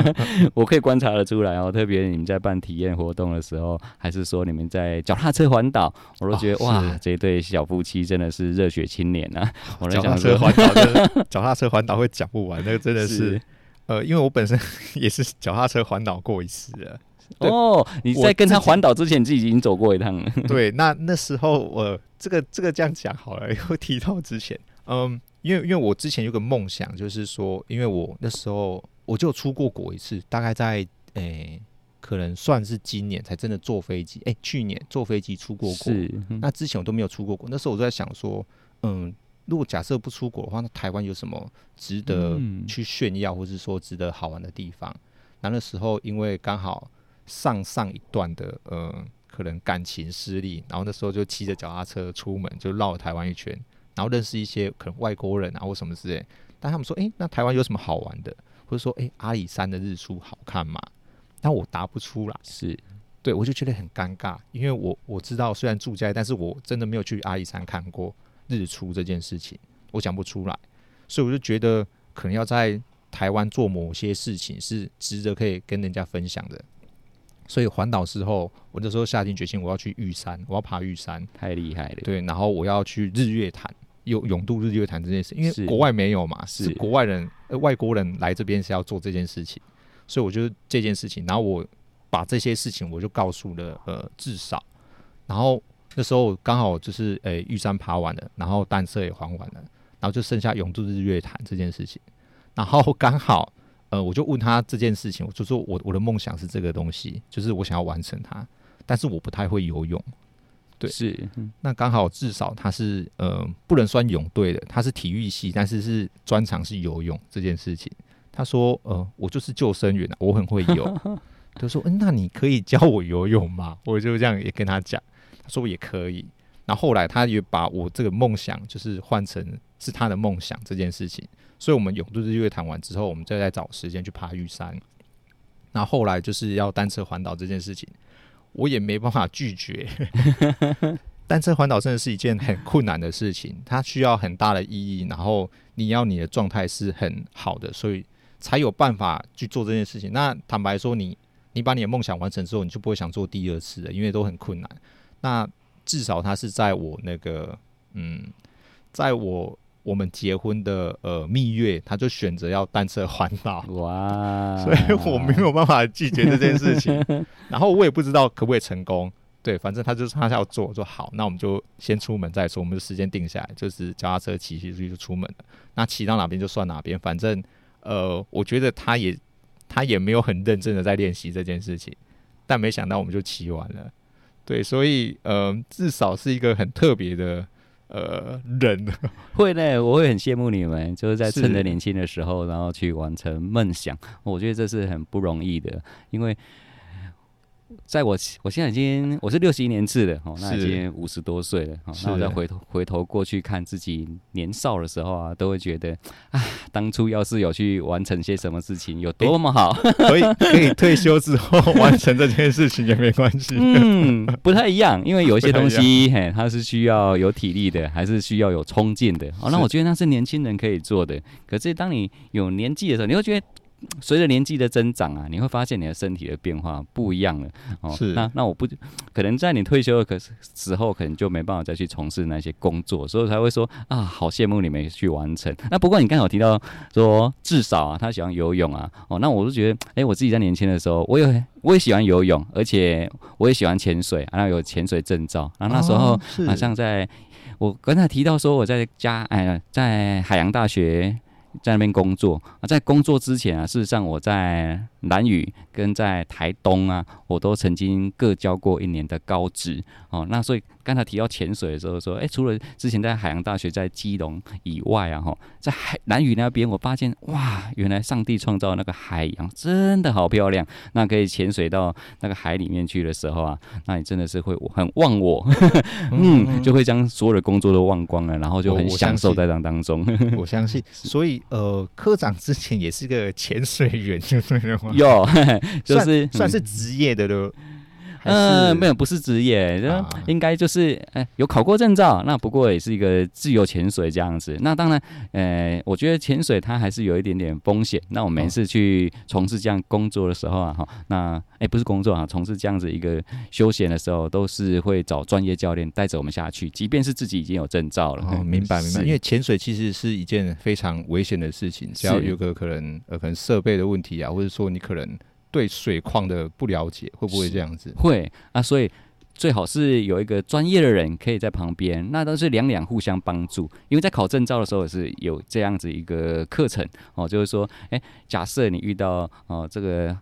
我可以观察得出来哦。特别你们在办体验活动的时候，还是说你们在脚踏车环岛，我都觉得、哦、哇，这对小夫妻真的是热血青年啊！我 脚踏车环岛，脚踏车环岛会讲不完，那个真的是，是呃，因为我本身也是脚踏车环岛过一次的。哦，你在跟他环岛之前，你自己已经走过一趟了。对，那那时候我这个这个这样讲好了，又提到之前，嗯。因为因为我之前有个梦想，就是说，因为我那时候我就出过国一次，大概在诶、欸，可能算是今年才真的坐飞机。诶、欸，去年坐飞机出过国，嗯、那之前我都没有出过国。那时候我就在想说，嗯，如果假设不出国的话，那台湾有什么值得去炫耀，或是说值得好玩的地方？那那时候因为刚好上上一段的呃，可能感情失利，然后那时候就骑着脚踏车出门，就绕了台湾一圈。然后认识一些可能外国人啊，或什么之类，但他们说，诶，那台湾有什么好玩的？或者说，诶，阿里山的日出好看吗？但我答不出来，是对，我就觉得很尴尬，因为我我知道虽然住家，但是我真的没有去阿里山看过日出这件事情，我讲不出来，所以我就觉得可能要在台湾做某些事情是值得可以跟人家分享的。所以环岛之后，我那时候下定决心，我要去玉山，我要爬玉山，太厉害了。对，然后我要去日月潭，有永渡日月潭这件事，因为国外没有嘛，是，是国外人呃外国人来这边是要做这件事情，所以我就这件事情，然后我把这些事情我就告诉了呃至少，然后那时候刚好就是呃玉山爬完了，然后淡色也还完了，然后就剩下永渡日月潭这件事情，然后刚好。呃，我就问他这件事情，我就说我我的梦想是这个东西，就是我想要完成它，但是我不太会游泳。对，是，嗯、那刚好至少他是呃不能算泳队的，他是体育系，但是是专长是游泳这件事情。他说呃我就是救生员，我很会游。他说嗯、呃，那你可以教我游泳吗？我就这样也跟他讲，他说也可以。然后后来他也把我这个梦想就是换成是他的梦想这件事情。所以，我们泳渡日月潭完之后，我们再来找时间去爬玉山。那后来就是要单车环岛这件事情，我也没办法拒绝。单车环岛真的是一件很困难的事情，它需要很大的意义，然后你要你的状态是很好的，所以才有办法去做这件事情。那坦白说你，你你把你的梦想完成之后，你就不会想做第二次了，因为都很困难。那至少它是在我那个，嗯，在我。我们结婚的呃蜜月，他就选择要单车环岛，哇！所以我没有办法拒绝这件事情。然后我也不知道可不可以成功，对，反正他就是他要做，说好，那我们就先出门再说。我们就时间定下来，就是脚踏车骑骑出去就出门了。那骑到哪边就算哪边，反正呃，我觉得他也他也没有很认真的在练习这件事情，但没想到我们就骑完了。对，所以呃，至少是一个很特别的。呃，人 会呢，我会很羡慕你们，就是在趁着年轻的时候，然后去完成梦想。我觉得这是很不容易的，因为在我我现在已经我是六十一年制的哦，那已经五十多岁了。那我再回头回头过去看自己年少的时候啊，都会觉得啊，当初要是有去完成些什么事情，有多么好。可以可以退休之后完成这件事情也没关系。嗯，不太一样，因为有一些东西嘿，它是需要有体力的，还是需要有冲劲的。哦，那我觉得那是年轻人可以做的。可是当你有年纪的时候，你会觉得。随着年纪的增长啊，你会发现你的身体的变化不一样了哦。是，那那我不可能在你退休的可时候，可能就没办法再去从事那些工作，所以才会说啊，好羡慕你们去完成。那不过你刚才有提到说，至少啊，他喜欢游泳啊，哦，那我就觉得，哎、欸，我自己在年轻的时候，我也我也喜欢游泳，而且我也喜欢潜水，然后有潜水证照。然后那时候好像在，我刚才提到说我在家，哎，在海洋大学。在那边工作。啊，在工作之前啊，事实上我在兰屿跟在台东啊，我都曾经各教过一年的高职哦。那所以刚才提到潜水的时候说，哎，除了之前在海洋大学在基隆以外啊，哈，在海南屿那边，我发现哇，原来上帝创造那个海洋真的好漂亮。那可以潜水到那个海里面去的时候啊，那你真的是会很忘我，嗯，就会将所有的工作都忘光了，然后就很享受在当当中。我相信，所以。呃，科长之前也是个潜水员，就是有，就是算，算是职业的了。嗯、呃，没有，不是职业，就应该就是哎、欸，有考过证照，那不过也是一个自由潜水这样子。那当然，呃，我觉得潜水它还是有一点点风险。那我每次去从事这样工作的时候啊，哈，那哎、欸，不是工作啊，从事这样子一个休闲的时候，都是会找专业教练带着我们下去，即便是自己已经有证照了。哦，明白明白，因为潜水其实是一件非常危险的事情，只要有个可能呃，可能设备的问题啊，或者说你可能。对水况的不了解，会不会这样子？会啊，所以最好是有一个专业的人可以在旁边，那都是两两互相帮助。因为在考证照的时候也是有这样子一个课程哦，就是说，哎，假设你遇到哦这个。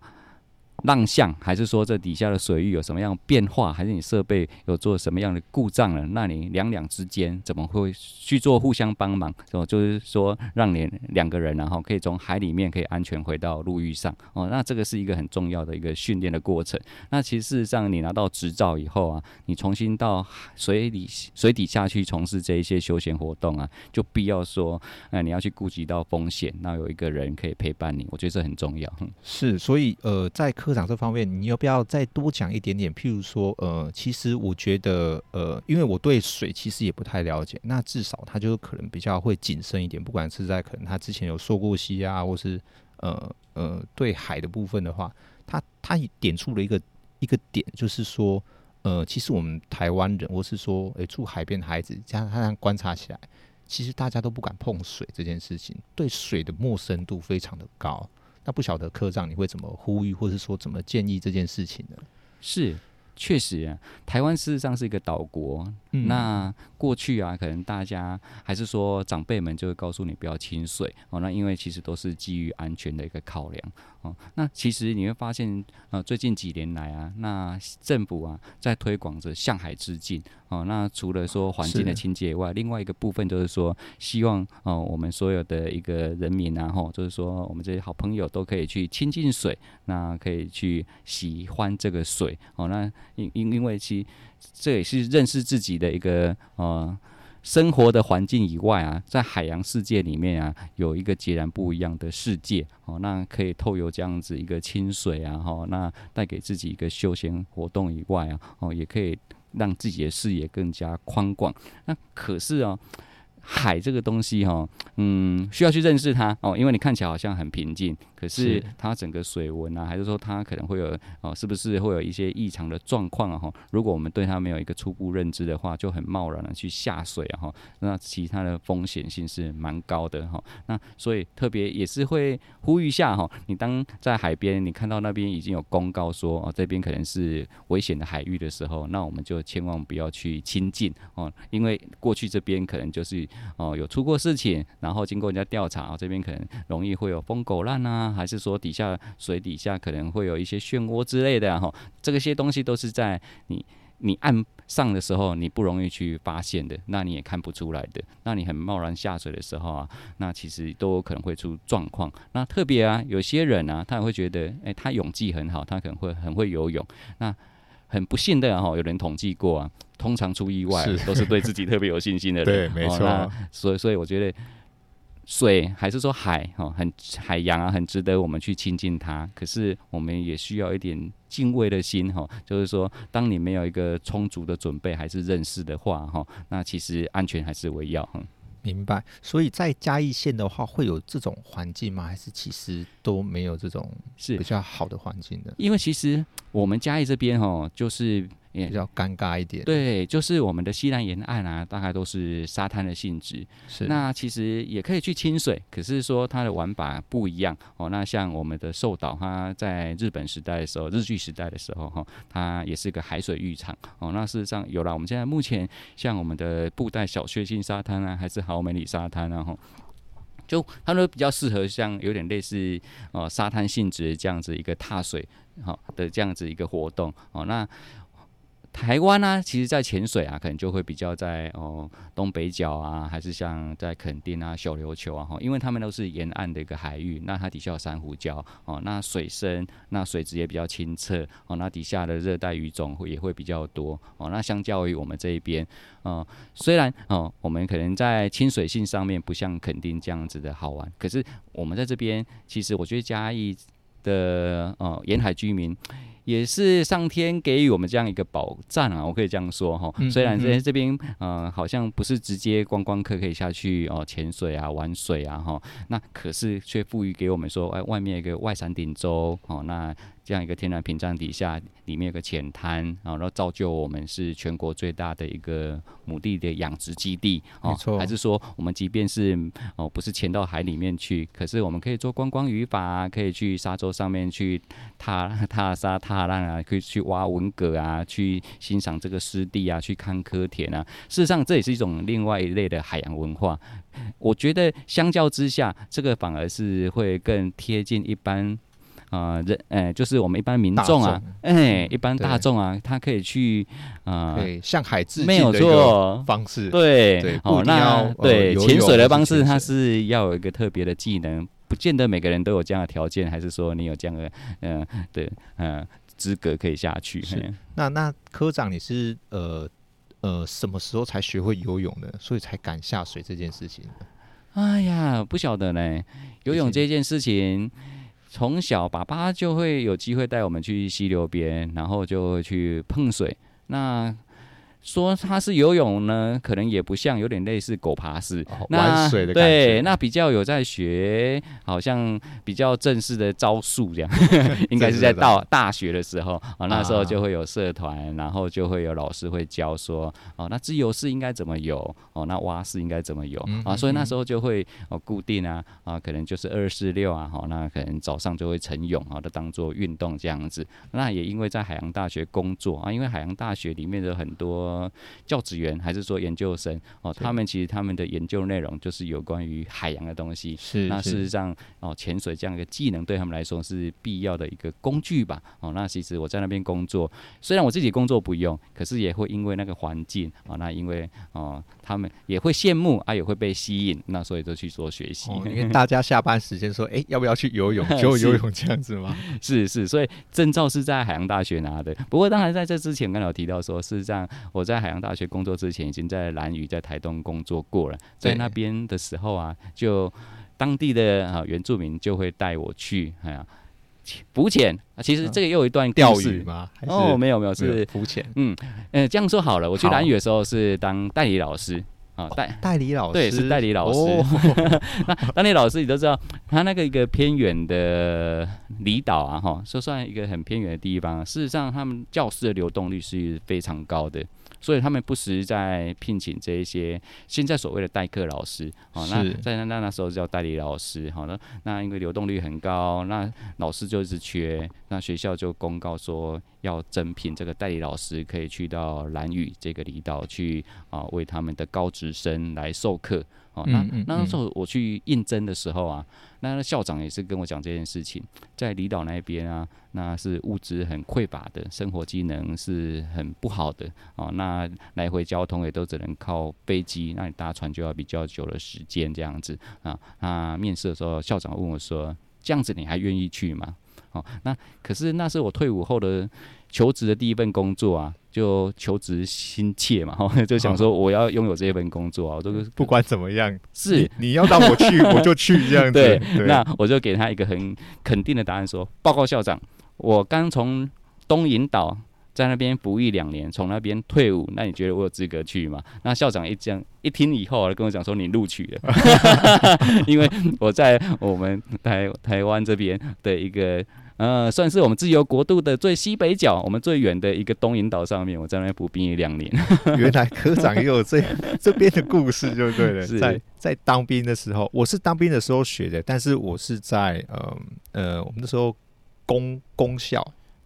浪向，还是说这底下的水域有什么样变化，还是你设备有做什么样的故障了？那你两两之间怎么会去做互相帮忙？哦，就是说让你两个人然后可以从海里面可以安全回到陆域上哦。那这个是一个很重要的一个训练的过程。那其实事实上，你拿到执照以后啊，你重新到水里水底下去从事这一些休闲活动啊，就必要说，那你要去顾及到风险，那有一个人可以陪伴你，我觉得这很重要。是，所以呃，在科长这方面，你要不要再多讲一点点？譬如说，呃，其实我觉得，呃，因为我对水其实也不太了解，那至少他就可能比较会谨慎一点，不管是在可能他之前有受过溪啊，或是呃呃对海的部分的话，他他也点出了一个一个点，就是说，呃，其实我们台湾人，或是说，诶、住海边的孩子，这样他这样观察起来，其实大家都不敢碰水这件事情，对水的陌生度非常的高。那不晓得科长你会怎么呼吁，或是说怎么建议这件事情呢？是，确实啊，台湾事实上是一个岛国。嗯、那过去啊，可能大家还是说长辈们就会告诉你不要亲水哦。那因为其实都是基于安全的一个考量哦。那其实你会发现，呃，最近几年来啊，那政府啊在推广着向海致敬哦。那除了说环境的清洁以外，另外一个部分就是说，希望哦、呃、我们所有的一个人民啊，吼，就是说我们这些好朋友都可以去亲近水，那可以去喜欢这个水哦。那因因因为其这也是认识自己的一个呃生活的环境以外啊，在海洋世界里面啊，有一个截然不一样的世界哦。那可以透过这样子一个清水啊，哈，那带给自己一个休闲活动以外啊，哦，也可以让自己的视野更加宽广。那可是啊。海这个东西哈，嗯，需要去认识它哦，因为你看起来好像很平静，可是它整个水文啊，还是说它可能会有哦，是不是会有一些异常的状况啊？哈，如果我们对它没有一个初步认知的话，就很贸然的去下水啊，哈，那其他的风险性是蛮高的哈。那所以特别也是会呼吁一下哈，你当在海边，你看到那边已经有公告说哦，这边可能是危险的海域的时候，那我们就千万不要去亲近哦，因为过去这边可能就是。哦，有出过事情，然后经过人家调查，这边可能容易会有疯狗烂啊，还是说底下水底下可能会有一些漩涡之类的哈、这个些东西都是在你你岸上的时候，你不容易去发现的，那你也看不出来的。那你很贸然下水的时候啊，那其实都有可能会出状况。那特别啊，有些人啊，他也会觉得，诶、他泳技很好，他可能会很会游泳。那很不幸的哈、有人统计过啊，通常出意外都是对自己特别有信心的人。对，没错、哦。所以，所以我觉得。水还是说海哈，很海洋啊，很值得我们去亲近它。可是我们也需要一点敬畏的心哈，就是说，当你没有一个充足的准备还是认识的话哈，那其实安全还是为要哈。明白。所以在嘉义县的话，会有这种环境吗？还是其实都没有这种是比较好的环境的？因为其实我们嘉义这边哈，就是。比较尴尬一点，对，就是我们的西南沿岸啊，大概都是沙滩的性质。是，那其实也可以去清水，可是说它的玩法不一样哦。那像我们的寿岛，它在日本时代的时候，日据时代的时候哈，它也是个海水浴场哦。那事实上有了，我们现在目前像我们的布袋小确幸沙滩啊，还是豪美里沙滩啊，哈，就它都比较适合像有点类似哦沙滩性质这样子一个踏水好的这样子一个活动哦。那台湾呢、其实，在潜水啊，可能就会比较在哦东北角啊，还是像在垦丁啊、小琉球啊，哈，因为他们都是沿岸的一个海域，那它底下有珊瑚礁哦，那水深，那水质也比较清澈哦，那底下的热带鱼种会也会比较多哦，那相较于我们这一边，哦，虽然哦，我们可能在亲水性上面不像垦丁这样子的好玩，可是我们在这边，其实我觉得嘉义的哦沿海居民。也是上天给予我们这样一个保障啊，我可以这样说哈。虽然在这边，呃，好像不是直接观光客可以下去哦潜水啊、玩水啊哈，那可是却赋予给我们说，哎，外面一个外山顶洲哦，那。这样一个天然屏障底下，里面有个浅滩啊，然后造就我们是全国最大的一个牡蛎的养殖基地，没错。还是说，我们即便是哦不是潜到海里面去，可是我们可以做观光渔法，可以去沙洲上面去踏踏沙踏浪啊，可以去挖文蛤啊，去欣赏这个湿地啊，去看蚵田啊。事实上，这也是一种另外一类的海洋文化。我觉得相较之下，这个反而是会更贴近一般。啊、呃，人，哎、呃，就是我们一般民众啊，哎、欸，一般大众啊，他可以去啊，向海致敬的一个方式，对，对，哦，那对潜水的方式，它是要有一个特别的技能，不见得每个人都有这样的条件，还是说你有这样的，嗯、呃，对，嗯、呃，资格可以下去。是，那那科长，你是呃呃什么时候才学会游泳的？所以才敢下水这件事情？哎呀，不晓得呢，游泳这件事情。从小，爸爸就会有机会带我们去溪流边，然后就会去碰水。那说他是游泳呢，可能也不像，有点类似狗爬式，哦、玩水的感觉。对，那比较有在学，好像比较正式的招数这样，应该是在到大学的时候啊，那时候就会有社团，然后就会有老师会教说，哦，那自由式应该怎么游，哦，那蛙式应该怎么游啊，所以那时候就会哦固定啊啊，可能就是二四六啊，好，那可能早上就会晨泳啊，都当做运动这样子。那也因为在海洋大学工作啊，因为海洋大学里面的很多。教职员还是说研究生哦，他们其实他们的研究内容就是有关于海洋的东西。是，那事实上哦，潜水这样一个技能对他们来说是必要的一个工具吧。哦，那其实我在那边工作，虽然我自己工作不用，可是也会因为那个环境哦，那因为哦，他们也会羡慕啊，也会被吸引，那所以就去做学习。哦，因为大家下班时间说，哎、欸，要不要去游泳？就游泳这样子吗？是是，所以证照是在海洋大学拿的。不过当然在这之前，刚才有提到说，事实上我在海洋大学工作之前，已经在兰屿、在台东工作过了。在那边的时候啊，就当地的啊原住民就会带我去，哎呀，浮潜。其实这个又有一段钓鱼吗？哦，没有没有，是浮潜。嗯，呃，这样说好了，我去南屿的时候是当代理老师啊，代代理老师，对，是代理老师。哦、那代理老师你都知道，他那个一个偏远的离岛啊，哈，说算一个很偏远的地方。事实上，他们教师的流动率是非常高的。所以他们不时在聘请这一些现在所谓的代课老师，哦，那在那那那时候叫代理老师，好，那那因为流动率很高，那老师就是缺，那学校就公告说要增聘这个代理老师，可以去到兰屿这个离岛去啊，为他们的高职生来授课。哦，那那时候我去应征的时候啊，那校长也是跟我讲这件事情，在离岛那边啊，那是物资很匮乏的，生活机能是很不好的哦。那来回交通也都只能靠飞机，那你搭船就要比较久的时间这样子啊。那面试的时候，校长问我说：“这样子你还愿意去吗？”哦，那可是那是我退伍后的求职的第一份工作啊，就求职心切嘛，哈，就想说我要拥有这一份工作啊，这个不管怎么样，是你，你要让我去，我就去这样子。那我就给他一个很肯定的答案说，说报告校长，我刚从东引岛在那边服役两年，从那边退伍，那你觉得我有资格去吗？那校长一讲一听以后，跟我讲说你录取了，因为我在我们台台湾这边的一个。呃，算是我们自由国度的最西北角，我们最远的一个东引岛上面，我在那边服兵役两年。原来科长也有这 这边的故事，就对了。在在当兵的时候，我是当兵的时候学的，但是我是在呃呃，我们那时候公公校，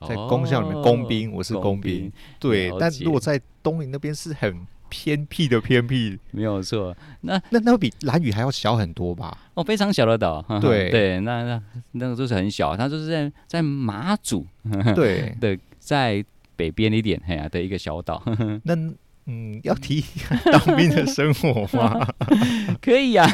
在公校里面工兵，我是工兵。对，但如果在东营那边是很。偏僻的偏僻，没有错。那那那会比兰屿还要小很多吧？哦，非常小的岛。对 对，那那那个就是很小，它就是在在马祖对 对在北边一点嘿呀、啊、的一个小岛。那嗯，要提当兵的生活吗？可以呀、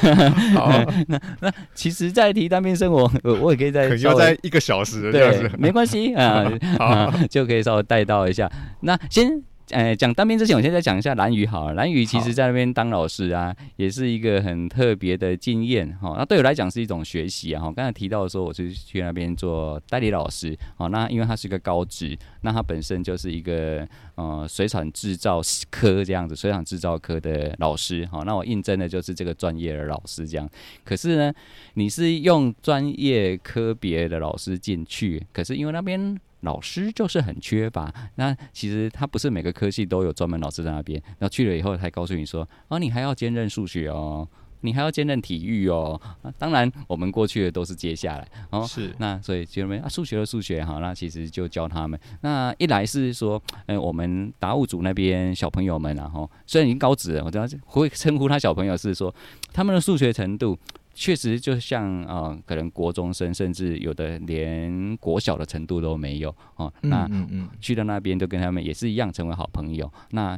啊。那那其实，在提当兵生活，我我也可以在要在一个小时，对，没关系啊，啊，就可以稍微带到一下。那先。呃，讲当兵之前，我现在讲一下蓝宇好了。蓝宇其实在那边当老师啊，也是一个很特别的经验哈。那对我来讲是一种学习啊。哈，刚才提到的时候，我是去那边做代理老师。哦，那因为他是一个高职，那他本身就是一个呃水产制造科这样子，水产制造科的老师。好，那我应征的就是这个专业的老师这样。可是呢，你是用专业科别的老师进去，可是因为那边。老师就是很缺乏，那其实他不是每个科系都有专门老师在那边。然后去了以后，才告诉你说，哦，你还要兼任数学哦，你还要兼任体育哦。啊、当然，我们过去的都是接下来哦。是。那所以就认为啊，数学的数学哈，那其实就教他们。那一来是说，嗯、呃，我们达悟组那边小朋友们然后虽然已经高职了，我都会称呼他小朋友是说，他们的数学程度。确实，就像啊、呃，可能国中生，甚至有的连国小的程度都没有哦。那去到那边，都跟他们也是一样，成为好朋友。那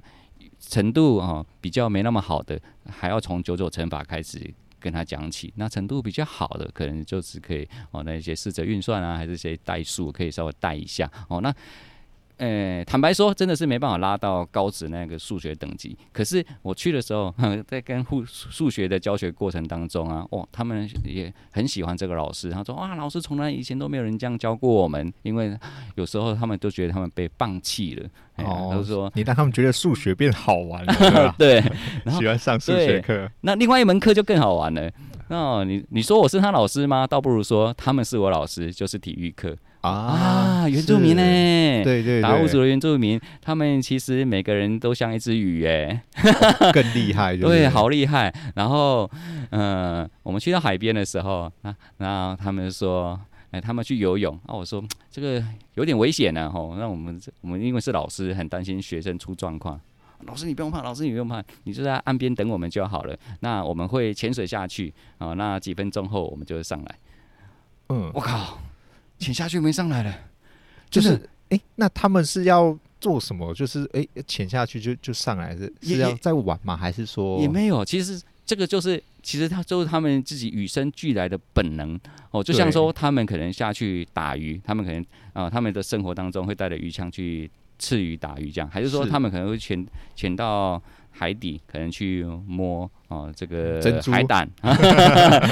程度啊、呃、比较没那么好的，还要从九九乘法开始跟他讲起。那程度比较好的，可能就是可以哦，那一些四则运算啊，还是一些代数，可以稍微带一下哦。那呃、欸，坦白说，真的是没办法拉到高职那个数学等级。可是我去的时候，在跟数数学的教学过程当中啊，哦，他们也很喜欢这个老师。他说：“哇，老师从来以前都没有人这样教过我们，因为有时候他们都觉得他们被放弃了。”哦，他说：“你让他们觉得数学变好玩了，对，喜欢上数学课。那另外一门课就更好玩了。那你你说我是他老师吗？倒不如说他们是我老师，就是体育课。”啊，原住民呢？对对，达悟族的原住民，他们其实每个人都像一只鱼，哎，更厉害，对，好厉害。然后，嗯、呃，我们去到海边的时候，啊，然后他们说，哎，他们去游泳，啊，我说这个有点危险呢，吼，那我们我们因为是老师，很担心学生出状况。老师你不用怕，老师你不用怕，你就在岸边等我们就好了。那我们会潜水下去，啊，那几分钟后我们就会上来。嗯，我靠。潜下去没上来了，就是哎、欸，那他们是要做什么？就是哎，潜、欸、下去就就上来是是要在玩吗？还是说也没有？其实这个就是，其实他就是他们自己与生俱来的本能哦。就像说，他们可能下去打鱼，他们可能啊、呃，他们的生活当中会带着鱼枪去刺鱼打鱼这样，还是说他们可能会潜潜到。海底可能去摸哦，这个海胆，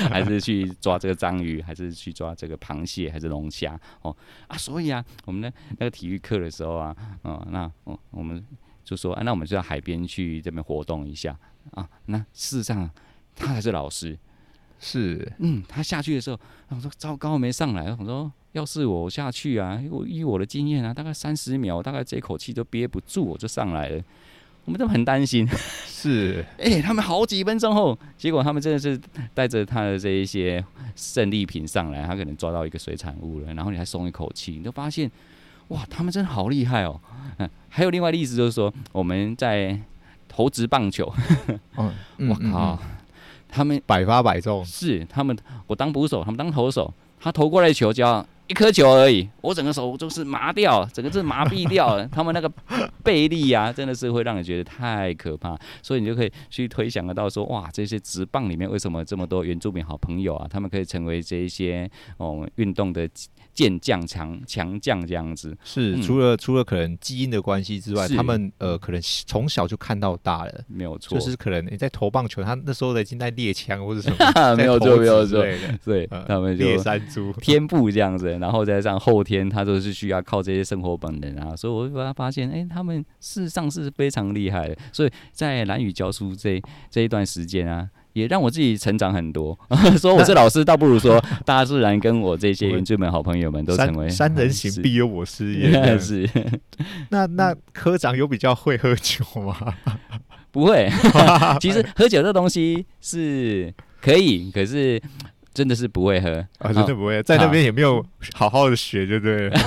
还是去抓这个章鱼，还是去抓这个螃蟹，还是龙虾哦啊！所以啊，我们的那个体育课的时候啊，哦，那哦我们就说，啊，那我们就到海边去这边活动一下啊。那事实上他还是老师，是嗯，他下去的时候，我说糟糕没上来，我说要是我下去啊，我以我的经验啊，大概三十秒，大概这口气都憋不住，我就上来了。我们都很担心，是。哎、欸，他们好几分钟后，结果他们真的是带着他的这一些胜利品上来，他可能抓到一个水产物了，然后你还松一口气，你就发现，哇，他们真的好厉害哦。嗯，还有另外例子就是说，我们在投掷棒球，嗯，我靠，他们百发百中，是他们，我当捕手，他们当投手，他投过来的球就要一颗球而已，我整个手就是麻掉，整个是麻痹掉了。他们那个背力啊，真的是会让你觉得太可怕，所以你就可以去推想得到说，哇，这些直棒里面为什么这么多原住民好朋友啊？他们可以成为这一些哦运动的。健将强强将这样子是、嗯、除了除了可能基因的关系之外，他们呃可能从小就看到大了，没有错。就是可能你在投棒球，他那时候已经在猎枪或者什么，没有错没有错。对，呃、他们就猎山猪 天赋这样子，然后再上后天，他都是需要靠这些生活本能啊。所以我就把他发现，哎、欸，他们事实上是非常厉害的。所以在蓝雨教书这这一段时间啊。也让我自己成长很多。说我是老师，倒不如说 大自然跟我这些原住民好朋友们都成为三人行必有我师焉。是。那那科长有比较会喝酒吗？不会。其实喝酒这东西是可以，可是真的是不会喝啊，真的不会。在那边也没有好好的学，就对了。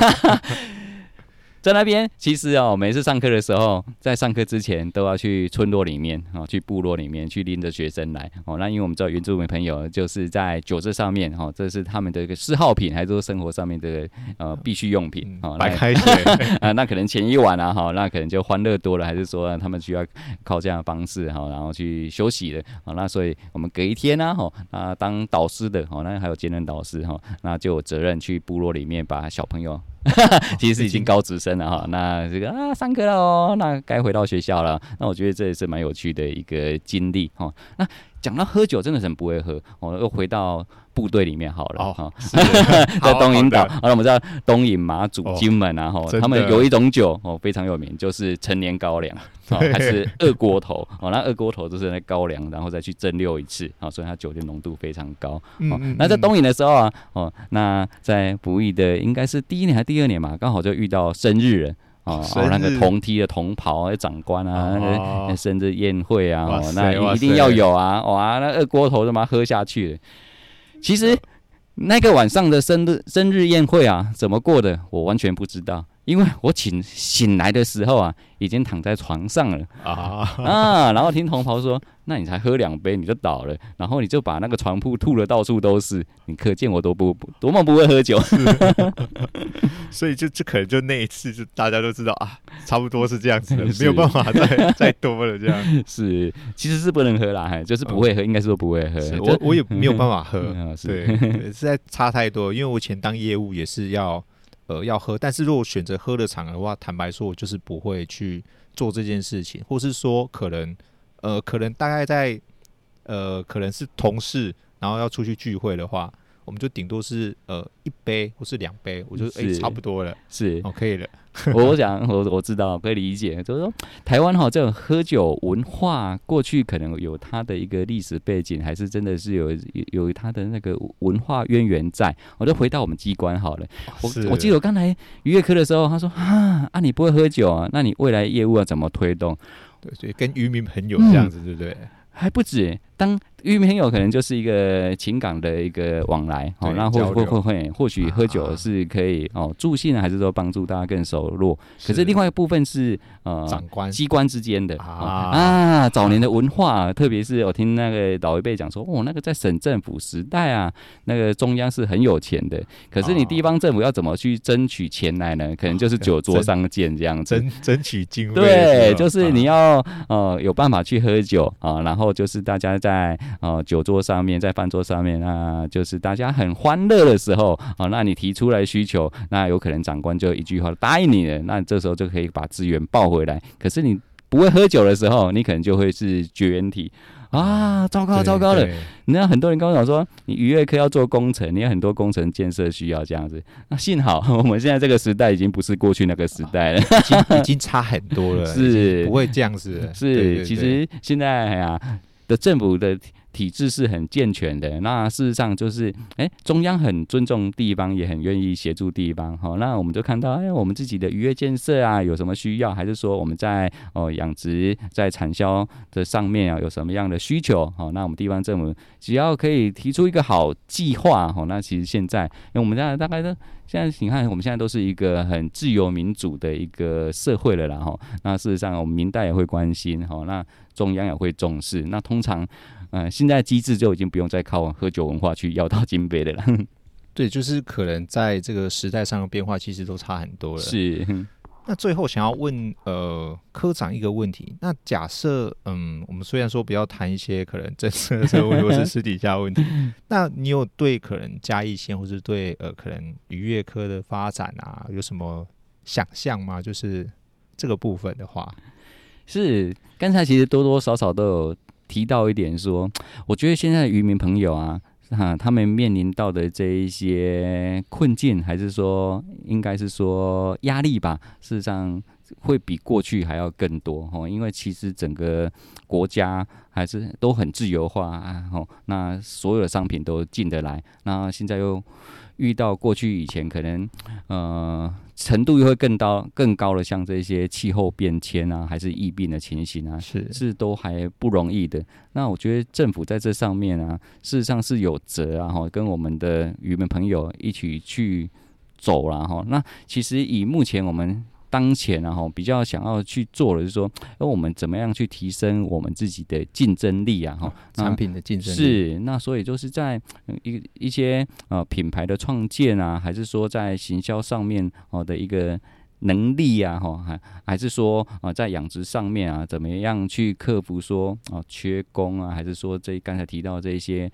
在那边，其实哦，每次上课的时候，在上课之前都要去村落里面哦，去部落里面去拎着学生来哦。那因为我们知道原住民朋友就是在酒这上面哈，这是他们的一个嗜好品，还是说生活上面的呃必需用品哦。白开水啊，那可能前一晚啊哈，那可能就欢乐多了，还是说他们需要靠这样的方式哈，然后去休息的啊。那所以我们隔一天呢哈，啊当导师的哦，那还有兼任导师哈，那就有责任去部落里面把小朋友。其实已经高职生了哈，那这个啊上课了哦，那该回到学校了。那我觉得这也是蛮有趣的一个经历哈。那讲到喝酒，真的是很不会喝，我又回到。部队里面好了哈，在东引岛，好了，我们知道东引、马祖、金门啊，哈，他们有一种酒哦，非常有名，就是陈年高粱，还是二锅头哦，那二锅头就是那高粱，然后再去蒸馏一次，啊，所以它酒精浓度非常高。哦，那在东引的时候啊，哦，那在服役的应该是第一年还是第二年嘛，刚好就遇到生日了哦，那个同梯的同袍长官啊，那个生日宴会啊，哦，那一定要有啊，哇，那二锅头他妈喝下去了。其实那个晚上的生日生日宴会啊，怎么过的，我完全不知道。因为我醒醒来的时候啊，已经躺在床上了啊啊！然后听同袍说，那你才喝两杯你就倒了，然后你就把那个床铺吐了到处都是。你可见我多不多么不会喝酒，所以就就可能就那一次就大家都知道啊，差不多是这样子的，没有办法再再多了这样。是，其实是不能喝啦，就是不会喝，应该是说不会喝。我我也没有办法喝，对，实在差太多。因为我以前当业务也是要。呃，要喝，但是如果选择喝的场合的话，坦白说，我就是不会去做这件事情，或是说，可能，呃，可能大概在，呃，可能是同事，然后要出去聚会的话。我们就顶多是呃一杯或是两杯，我就哎、欸、差不多了，是哦可以了。我想我我知道可以理解，就是说台湾哈这种喝酒文化过去可能有它的一个历史背景，还是真的是有有有它的那个文化渊源在。我就回到我们机关好了，我我记得我刚才渔业科的时候，他说啊啊你不会喝酒啊，那你未来业务要怎么推动？对，所以跟渔民朋友这样子，嗯、对不对？还不止，当渔民朋友可能就是一个情感的一个往来，哦，那或会会会或许喝酒是可以哦助兴，还是说帮助大家更熟络？可是另外一部分是呃长官。机关之间的啊，早年的文化，特别是我听那个老一辈讲说，哦，那个在省政府时代啊，那个中央是很有钱的，可是你地方政府要怎么去争取钱来呢？可能就是酒桌上见这样子，争争取经费，对，就是你要呃有办法去喝酒啊，然后就是大家在呃。酒桌上面，在饭桌上面，那就是大家很欢乐的时候哦。那你提出来需求，那有可能长官就一句话答应你了。那这时候就可以把资源抱回来。可是你不会喝酒的时候，你可能就会是绝缘体啊！糟糕，糟糕了！你知道很多人跟我讲说，你渔业科要做工程，你有很多工程建设需要这样子。那幸好我们现在这个时代已经不是过去那个时代了，已经已经差很多了，是不会这样子。是，其实现在呀的政府的。体制是很健全的，那事实上就是，哎、中央很尊重地方，也很愿意协助地方，好，那我们就看到，哎、我们自己的渔业建设啊，有什么需要，还是说我们在哦养殖、在产销的上面啊，有什么样的需求，好，那我们地方政府只要可以提出一个好计划，好，那其实现在，因为我们现在大概都。现在你看，我们现在都是一个很自由民主的一个社会了啦，哈。那事实上，我们民代也会关心，哈。那中央也会重视。那通常，嗯、呃，现在机制就已经不用再靠喝酒文化去要到金杯的了。对，就是可能在这个时代上的变化，其实都差很多了。是。那最后想要问呃科长一个问题，那假设嗯，我们虽然说不要谈一些可能政策的问题或是私底下问题，那你有对可能嘉义县或是对呃可能渔业科的发展啊有什么想象吗？就是这个部分的话，是刚才其实多多少少都有提到一点说，我觉得现在渔民朋友啊。哈，他们面临到的这一些困境，还是说应该是说压力吧？事实上会比过去还要更多哈，因为其实整个国家还是都很自由化啊，那所有的商品都进得来，那现在又。遇到过去以前可能，呃，程度又会更高更高的，像这些气候变迁啊，还是疫病的情形啊，是是都还不容易的。那我觉得政府在这上面啊，事实上是有责啊，哈，跟我们的渔民朋友一起去走了哈。那其实以目前我们。当前然后比较想要去做的，就是说，那我们怎么样去提升我们自己的竞争力啊？哈，产品的竞争力是那，所以就是在一一些呃品牌的创建啊，还是说在行销上面哦的一个能力啊，哈，还还是说啊在养殖上面啊，怎么样去克服说啊缺工啊，还是说这刚才提到这些。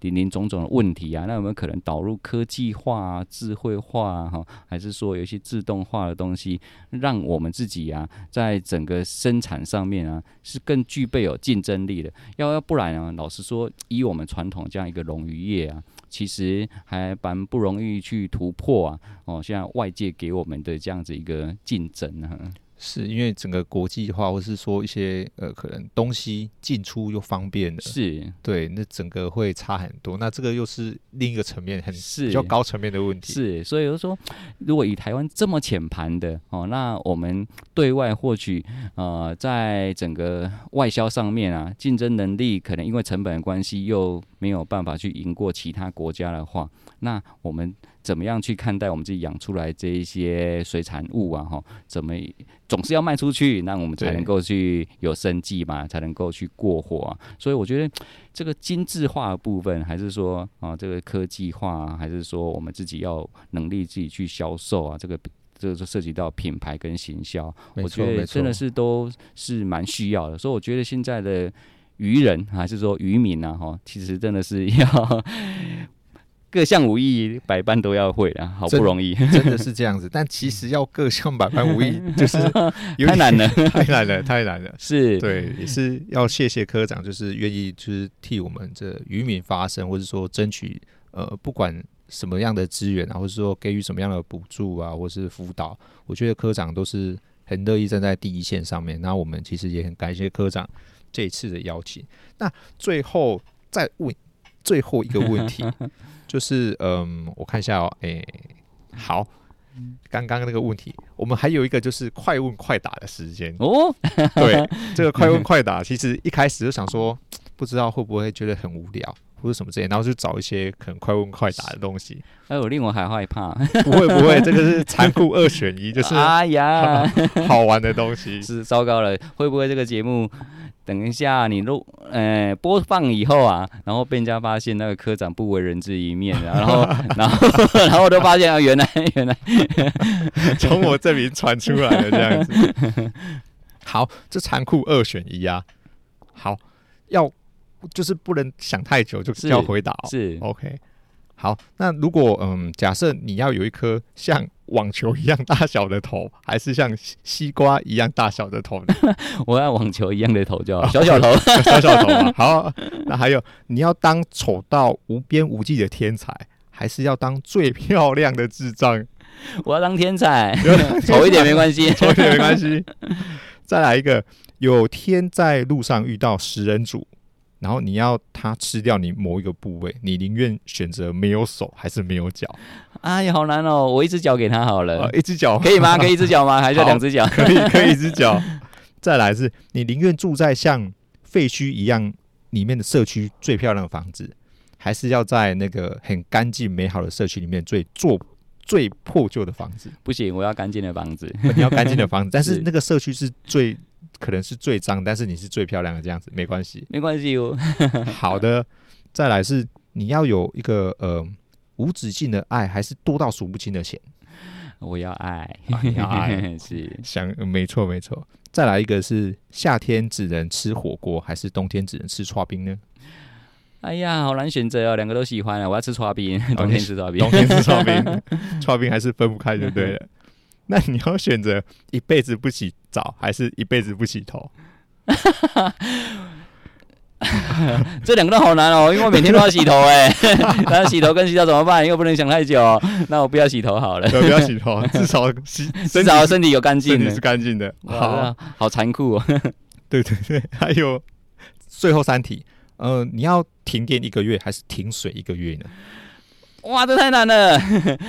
林林总总的问题啊，那有没有可能导入科技化啊、智慧化啊，哈，还是说有一些自动化的东西，让我们自己啊，在整个生产上面啊，是更具备有竞争力的？要要不然啊，老实说，以我们传统这样一个农渔业啊，其实还蛮不容易去突破啊。哦，现在外界给我们的这样子一个竞争啊。是因为整个国际化，或是说一些呃，可能东西进出又方便了，是对，那整个会差很多。那这个又是另一个层面，很比较高层面的问题。是，所以就说，如果以台湾这么浅盘的哦，那我们对外获取呃，在整个外销上面啊，竞争能力可能因为成本的关系又没有办法去赢过其他国家的话，那我们。怎么样去看待我们自己养出来这一些水产物啊？哈，怎么总是要卖出去，那我们才能够去有生计嘛，才能够去过活啊。所以我觉得这个精致化的部分，还是说啊，这个科技化啊，还是说我们自己要能力自己去销售啊，这个这个就涉及到品牌跟行销，我觉得真的是都是蛮需要的。所以我觉得现在的渔人还是说渔民啊，哈，其实真的是要。各项武艺百般都要会啊，好不容易，真的是这样子。但其实要各项百般武艺，就是 太难了，太难了，太难了。是对，也是要谢谢科长，就是愿意就是替我们这渔民发声，或者说争取呃，不管什么样的资源啊，或者说给予什么样的补助啊，或是辅导，我觉得科长都是很乐意站在第一线上面。那我们其实也很感谢科长这一次的邀请。那最后再问最后一个问题。就是嗯，我看一下哦，哎、欸，好，刚刚那个问题，我们还有一个就是快问快答的时间哦。对，这个快问快答，其实一开始就想说，不知道会不会觉得很无聊或者什么之类，然后就找一些可能快问快答的东西。哎，我令我还害怕。不会不会，这个是残酷二选一，就是哎呀，好玩的东西。是糟糕了，会不会这个节目？等一下，你录呃播放以后啊，然后被人家发现那个科长不为人知一面，然后 然后然后我就发现啊，原来原来 从我这里传出来的这样子。好，这残酷二选一啊。好，要就是不能想太久，就是要回答哦。是，是 OK。好，那如果嗯，假设你要有一颗像网球一样大小的头，还是像西瓜一样大小的头呢？我要网球一样的头就好，小小头，小小头啊。好，那还有你要当丑到无边无际的天才，还是要当最漂亮的智障？我要当天才，丑一点没关系，丑一点没关系。再来一个，有天在路上遇到食人族。然后你要他吃掉你某一个部位，你宁愿选择没有手还是没有脚？哎呀，好难哦！我一只脚给他好了，啊、一只脚可以吗？可以一只脚吗？还是两只脚？可以，可以一只脚。再来是，你宁愿住在像废墟一样里面的社区最漂亮的房子，还是要在那个很干净美好的社区里面最做最破旧的房子？不行，我要干净的房子。你要干净的房子，但是那个社区是最。可能是最脏，但是你是最漂亮的，这样子没关系，没关系哦。好的，再来是你要有一个呃无止境的爱，还是多到数不清的钱？我要爱，啊、你要爱 是想没错没错。再来一个是夏天只能吃火锅，还是冬天只能吃刨冰呢？哎呀，好难选择哦，两个都喜欢啊。我要吃刨冰，冬天吃刨冰，冬天吃刨冰，刨冰还是分不开就对了。那你要选择一辈子不洗澡，还是一辈子不洗头？这两个都好难哦，因为我每天都要洗头哎。那洗头跟洗澡怎么办？又不能想太久。那我不要洗头好了，不要洗头，至少洗，至少身体有干净，身体是干净的。好，好残酷哦。对对对，还有最后三题。呃，你要停电一个月还是停水一个月呢？哇，这太难了！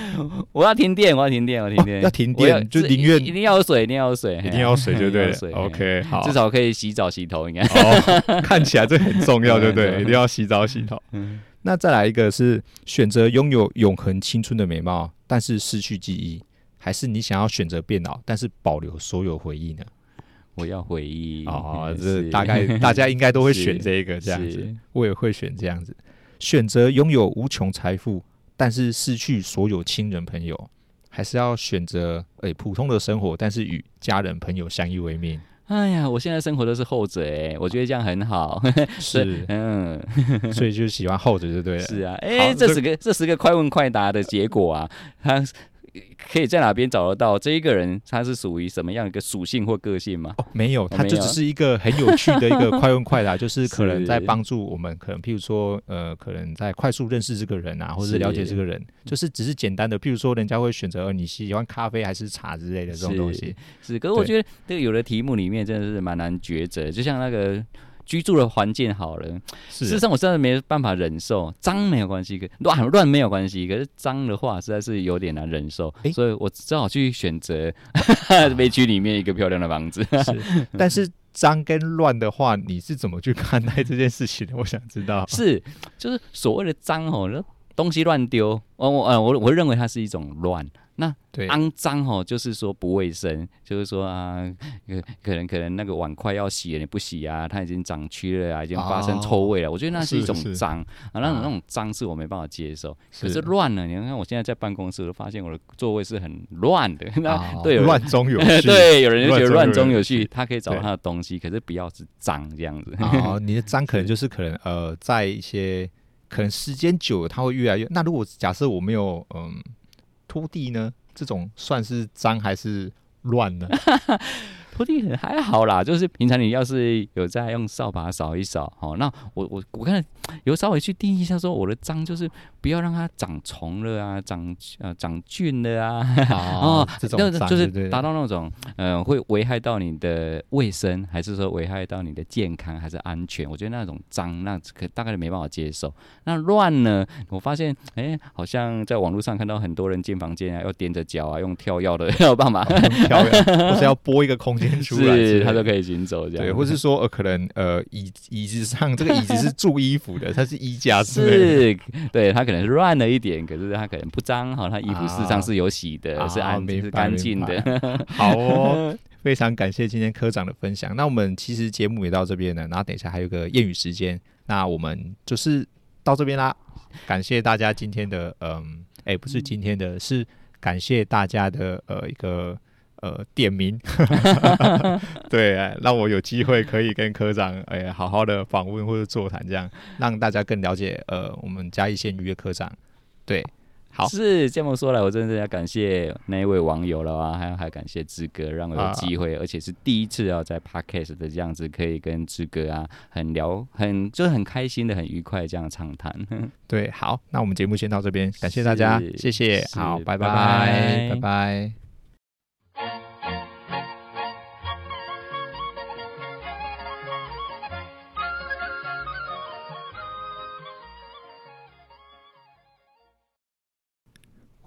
我要停电，我要停电，我要停电，哦、要停电就宁愿一定要有水，一定要有水，一定要有水，就对了。水 OK，好，至少可以洗澡洗头，应该。哦，看起来这很重要，对不对？一定要洗澡洗头。嗯，那再来一个是选择拥有永恒青春的美貌，但是失去记忆，还是你想要选择变老，但是保留所有回忆呢？我要回忆哦，这大概大家应该都会选这个这样子，我也会选这样子。选择拥有无穷财富，但是失去所有亲人朋友，还是要选择诶普通的生活，但是与家人朋友相依为命。哎呀，我现在生活都是后者哎，我觉得这样很好。是，嗯，所以就喜欢后者就对了。是啊，哎，这十个这十个快问快答的结果啊，它。可以在哪边找得到这一个人？他是属于什么样一个属性或个性吗？哦，没有，他就只是一个很有趣的一个快问快答，就是可能在 帮助我们，可能譬如说，呃，可能在快速认识这个人啊，或者是了解这个人，就是只是简单的，譬如说，人家会选择你喜欢咖啡还是茶之类的这种东西。是，是，可是我觉得这个有的题目里面真的是蛮难抉择，就像那个。居住的环境好了，事实上我真的没办法忍受脏没有关系，乱乱没有关系，可是脏的话实在是有点难忍受，欸、所以我只好去选择 北区里面一个漂亮的房子。是，但是脏跟乱的话，你是怎么去看待这件事情的？我想知道。是，就是所谓的脏哦，东西乱丢，我我我我认为它是一种乱。那对，肮脏哦，就是说不卫生，就是说啊，可能可能那个碗筷要洗了你不洗啊，它已经长蛆了啊，已经发生臭味了。哦、我觉得那是一种脏啊，那种那种脏是我没办法接受。是可是乱呢？你看我现在在办公室，我都发现我的座位是很乱的。那、哦、对，乱 中有序。对，有人就觉得乱中有序，他可以找到他的东西，可是不要是脏这样子。哦，你的脏可能就是可能呃，在一些可能时间久了，它会越来越。那如果假设我没有嗯。拖地呢？这种算是脏还是乱呢？拖地还好啦，就是平常你要是有在用扫把扫一扫，好，那我我我看有稍微去定义一下，说我的脏就是。不要让它长虫了啊，长呃长菌了啊，哦，这种就是达到那种呃会危害到你的卫生，还是说危害到你的健康还是安全？我觉得那种脏那可大概没办法接受。那乱呢？我发现哎、欸，好像在网络上看到很多人进房间啊，要踮着脚啊，用跳药的要办法，跳跃，或是要拨一个空间出来，是他都可以行走这样。对，或是说呃可能呃椅椅子上这个椅子是住衣服的，它是衣架之类的，是，对它可能是乱了一点，可是它可能不脏哈，它衣服事实上是有洗的，啊、是安是干净的。好哦，非常感谢今天科长的分享。那我们其实节目也到这边了，然后等一下还有个谚语时间，那我们就是到这边啦。感谢大家今天的嗯，哎、欸，不是今天的，是感谢大家的呃一个。呃，点名，对，让我有机会可以跟科长哎，好好的访问或者座谈，这样让大家更了解呃，我们嘉义县渔业科长。对，好，是这么说来，我真的要感谢那一位网友了啊，还还感谢志哥让我有机会，啊、而且是第一次要在 Podcast 的这样子可以跟志哥啊很聊，很就是很开心的，很愉快这样畅谈。对，好，那我们节目先到这边，感谢大家，谢谢，好，拜拜，拜拜。拜拜。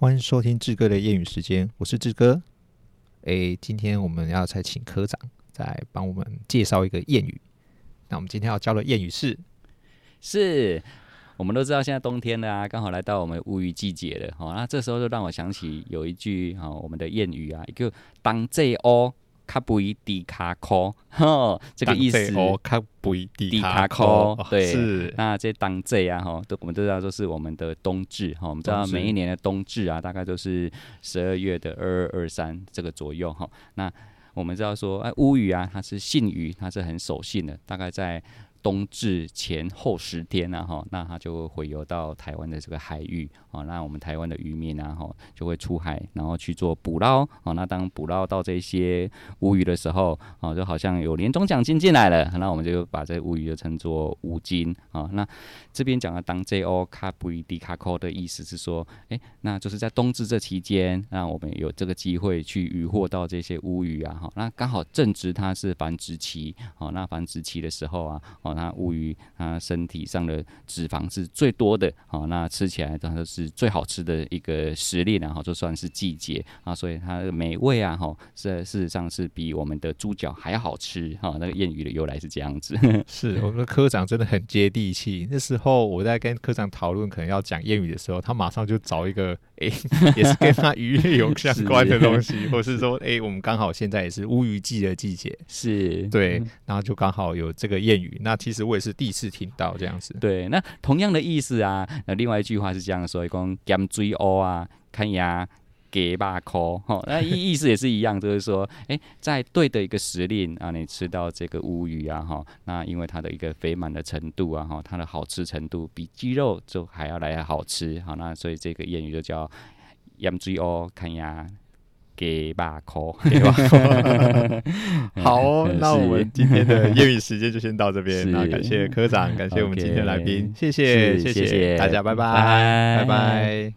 欢迎收听志哥的谚语时间，我是志哥。诶，今天我们要再请科长再帮我们介绍一个谚语。那我们今天要教的谚语是：是我们都知道现在冬天了啊，刚好来到我们雾雨季节了。好，那这时候就让我想起有一句哈，我们的谚语啊，一个当这哦卡布伊迪卡科，哈，这个意思。哦，卡布伊迪卡科，哦、对，是。那这当这啊，哈，都我们都知道，就是我们的冬至，哈，我们知道每一年的冬至啊，大概都是十二月的二二二三这个左右，哈。那我们知道说，哎，乌鱼啊，它是信鱼，它是很守信的，大概在。冬至前后十天啊，哈，那它就会游到台湾的这个海域啊，那我们台湾的渔民啊，哈，就会出海，然后去做捕捞啊。那当捕捞到这些乌鱼的时候啊，就好像有年终奖金进来了，那我们就把这乌鱼就称作乌金啊。那这边讲的当 Jo 卡布伊迪卡扣的意思是说，哎、欸，那就是在冬至这期间，那我们有这个机会去渔获到这些乌鱼啊，哈，那刚好正值它是繁殖期，哦，那繁殖期的时候啊，那乌鱼它身体上的脂肪是最多的，好，那吃起来它是最好吃的一个时令，然后就算是季节啊，所以它的美味啊，哈，是事实上是比我们的猪脚还要好吃，哈，那个谚语的由来是这样子。是我们的科长真的很接地气。那时候我在跟科长讨论可能要讲谚语的时候，他马上就找一个，哎、欸，也是跟他渔业有相关的东西，是或是说，哎、欸，我们刚好现在也是乌鱼季的季节，是对，然后就刚好有这个谚语，那其实我也是第一次听到这样子。对，那同样的意思啊，那另外一句话是这样说：讲咸水乌啊，看呀给巴抠。吼，那意 意思也是一样，就是说，哎、在对的一个时令啊，你吃到这个乌鱼啊，哈，那因为它的一个肥满的程度啊，哈，它的好吃程度比鸡肉就还要来好吃，好，那所以这个谚语就叫盐水乌看呀。给把口，好、哦，那我们今天的业余时间就先到这边。那感谢科长，感谢我们今天的来宾，谢谢，谢谢大家，拜拜，拜拜。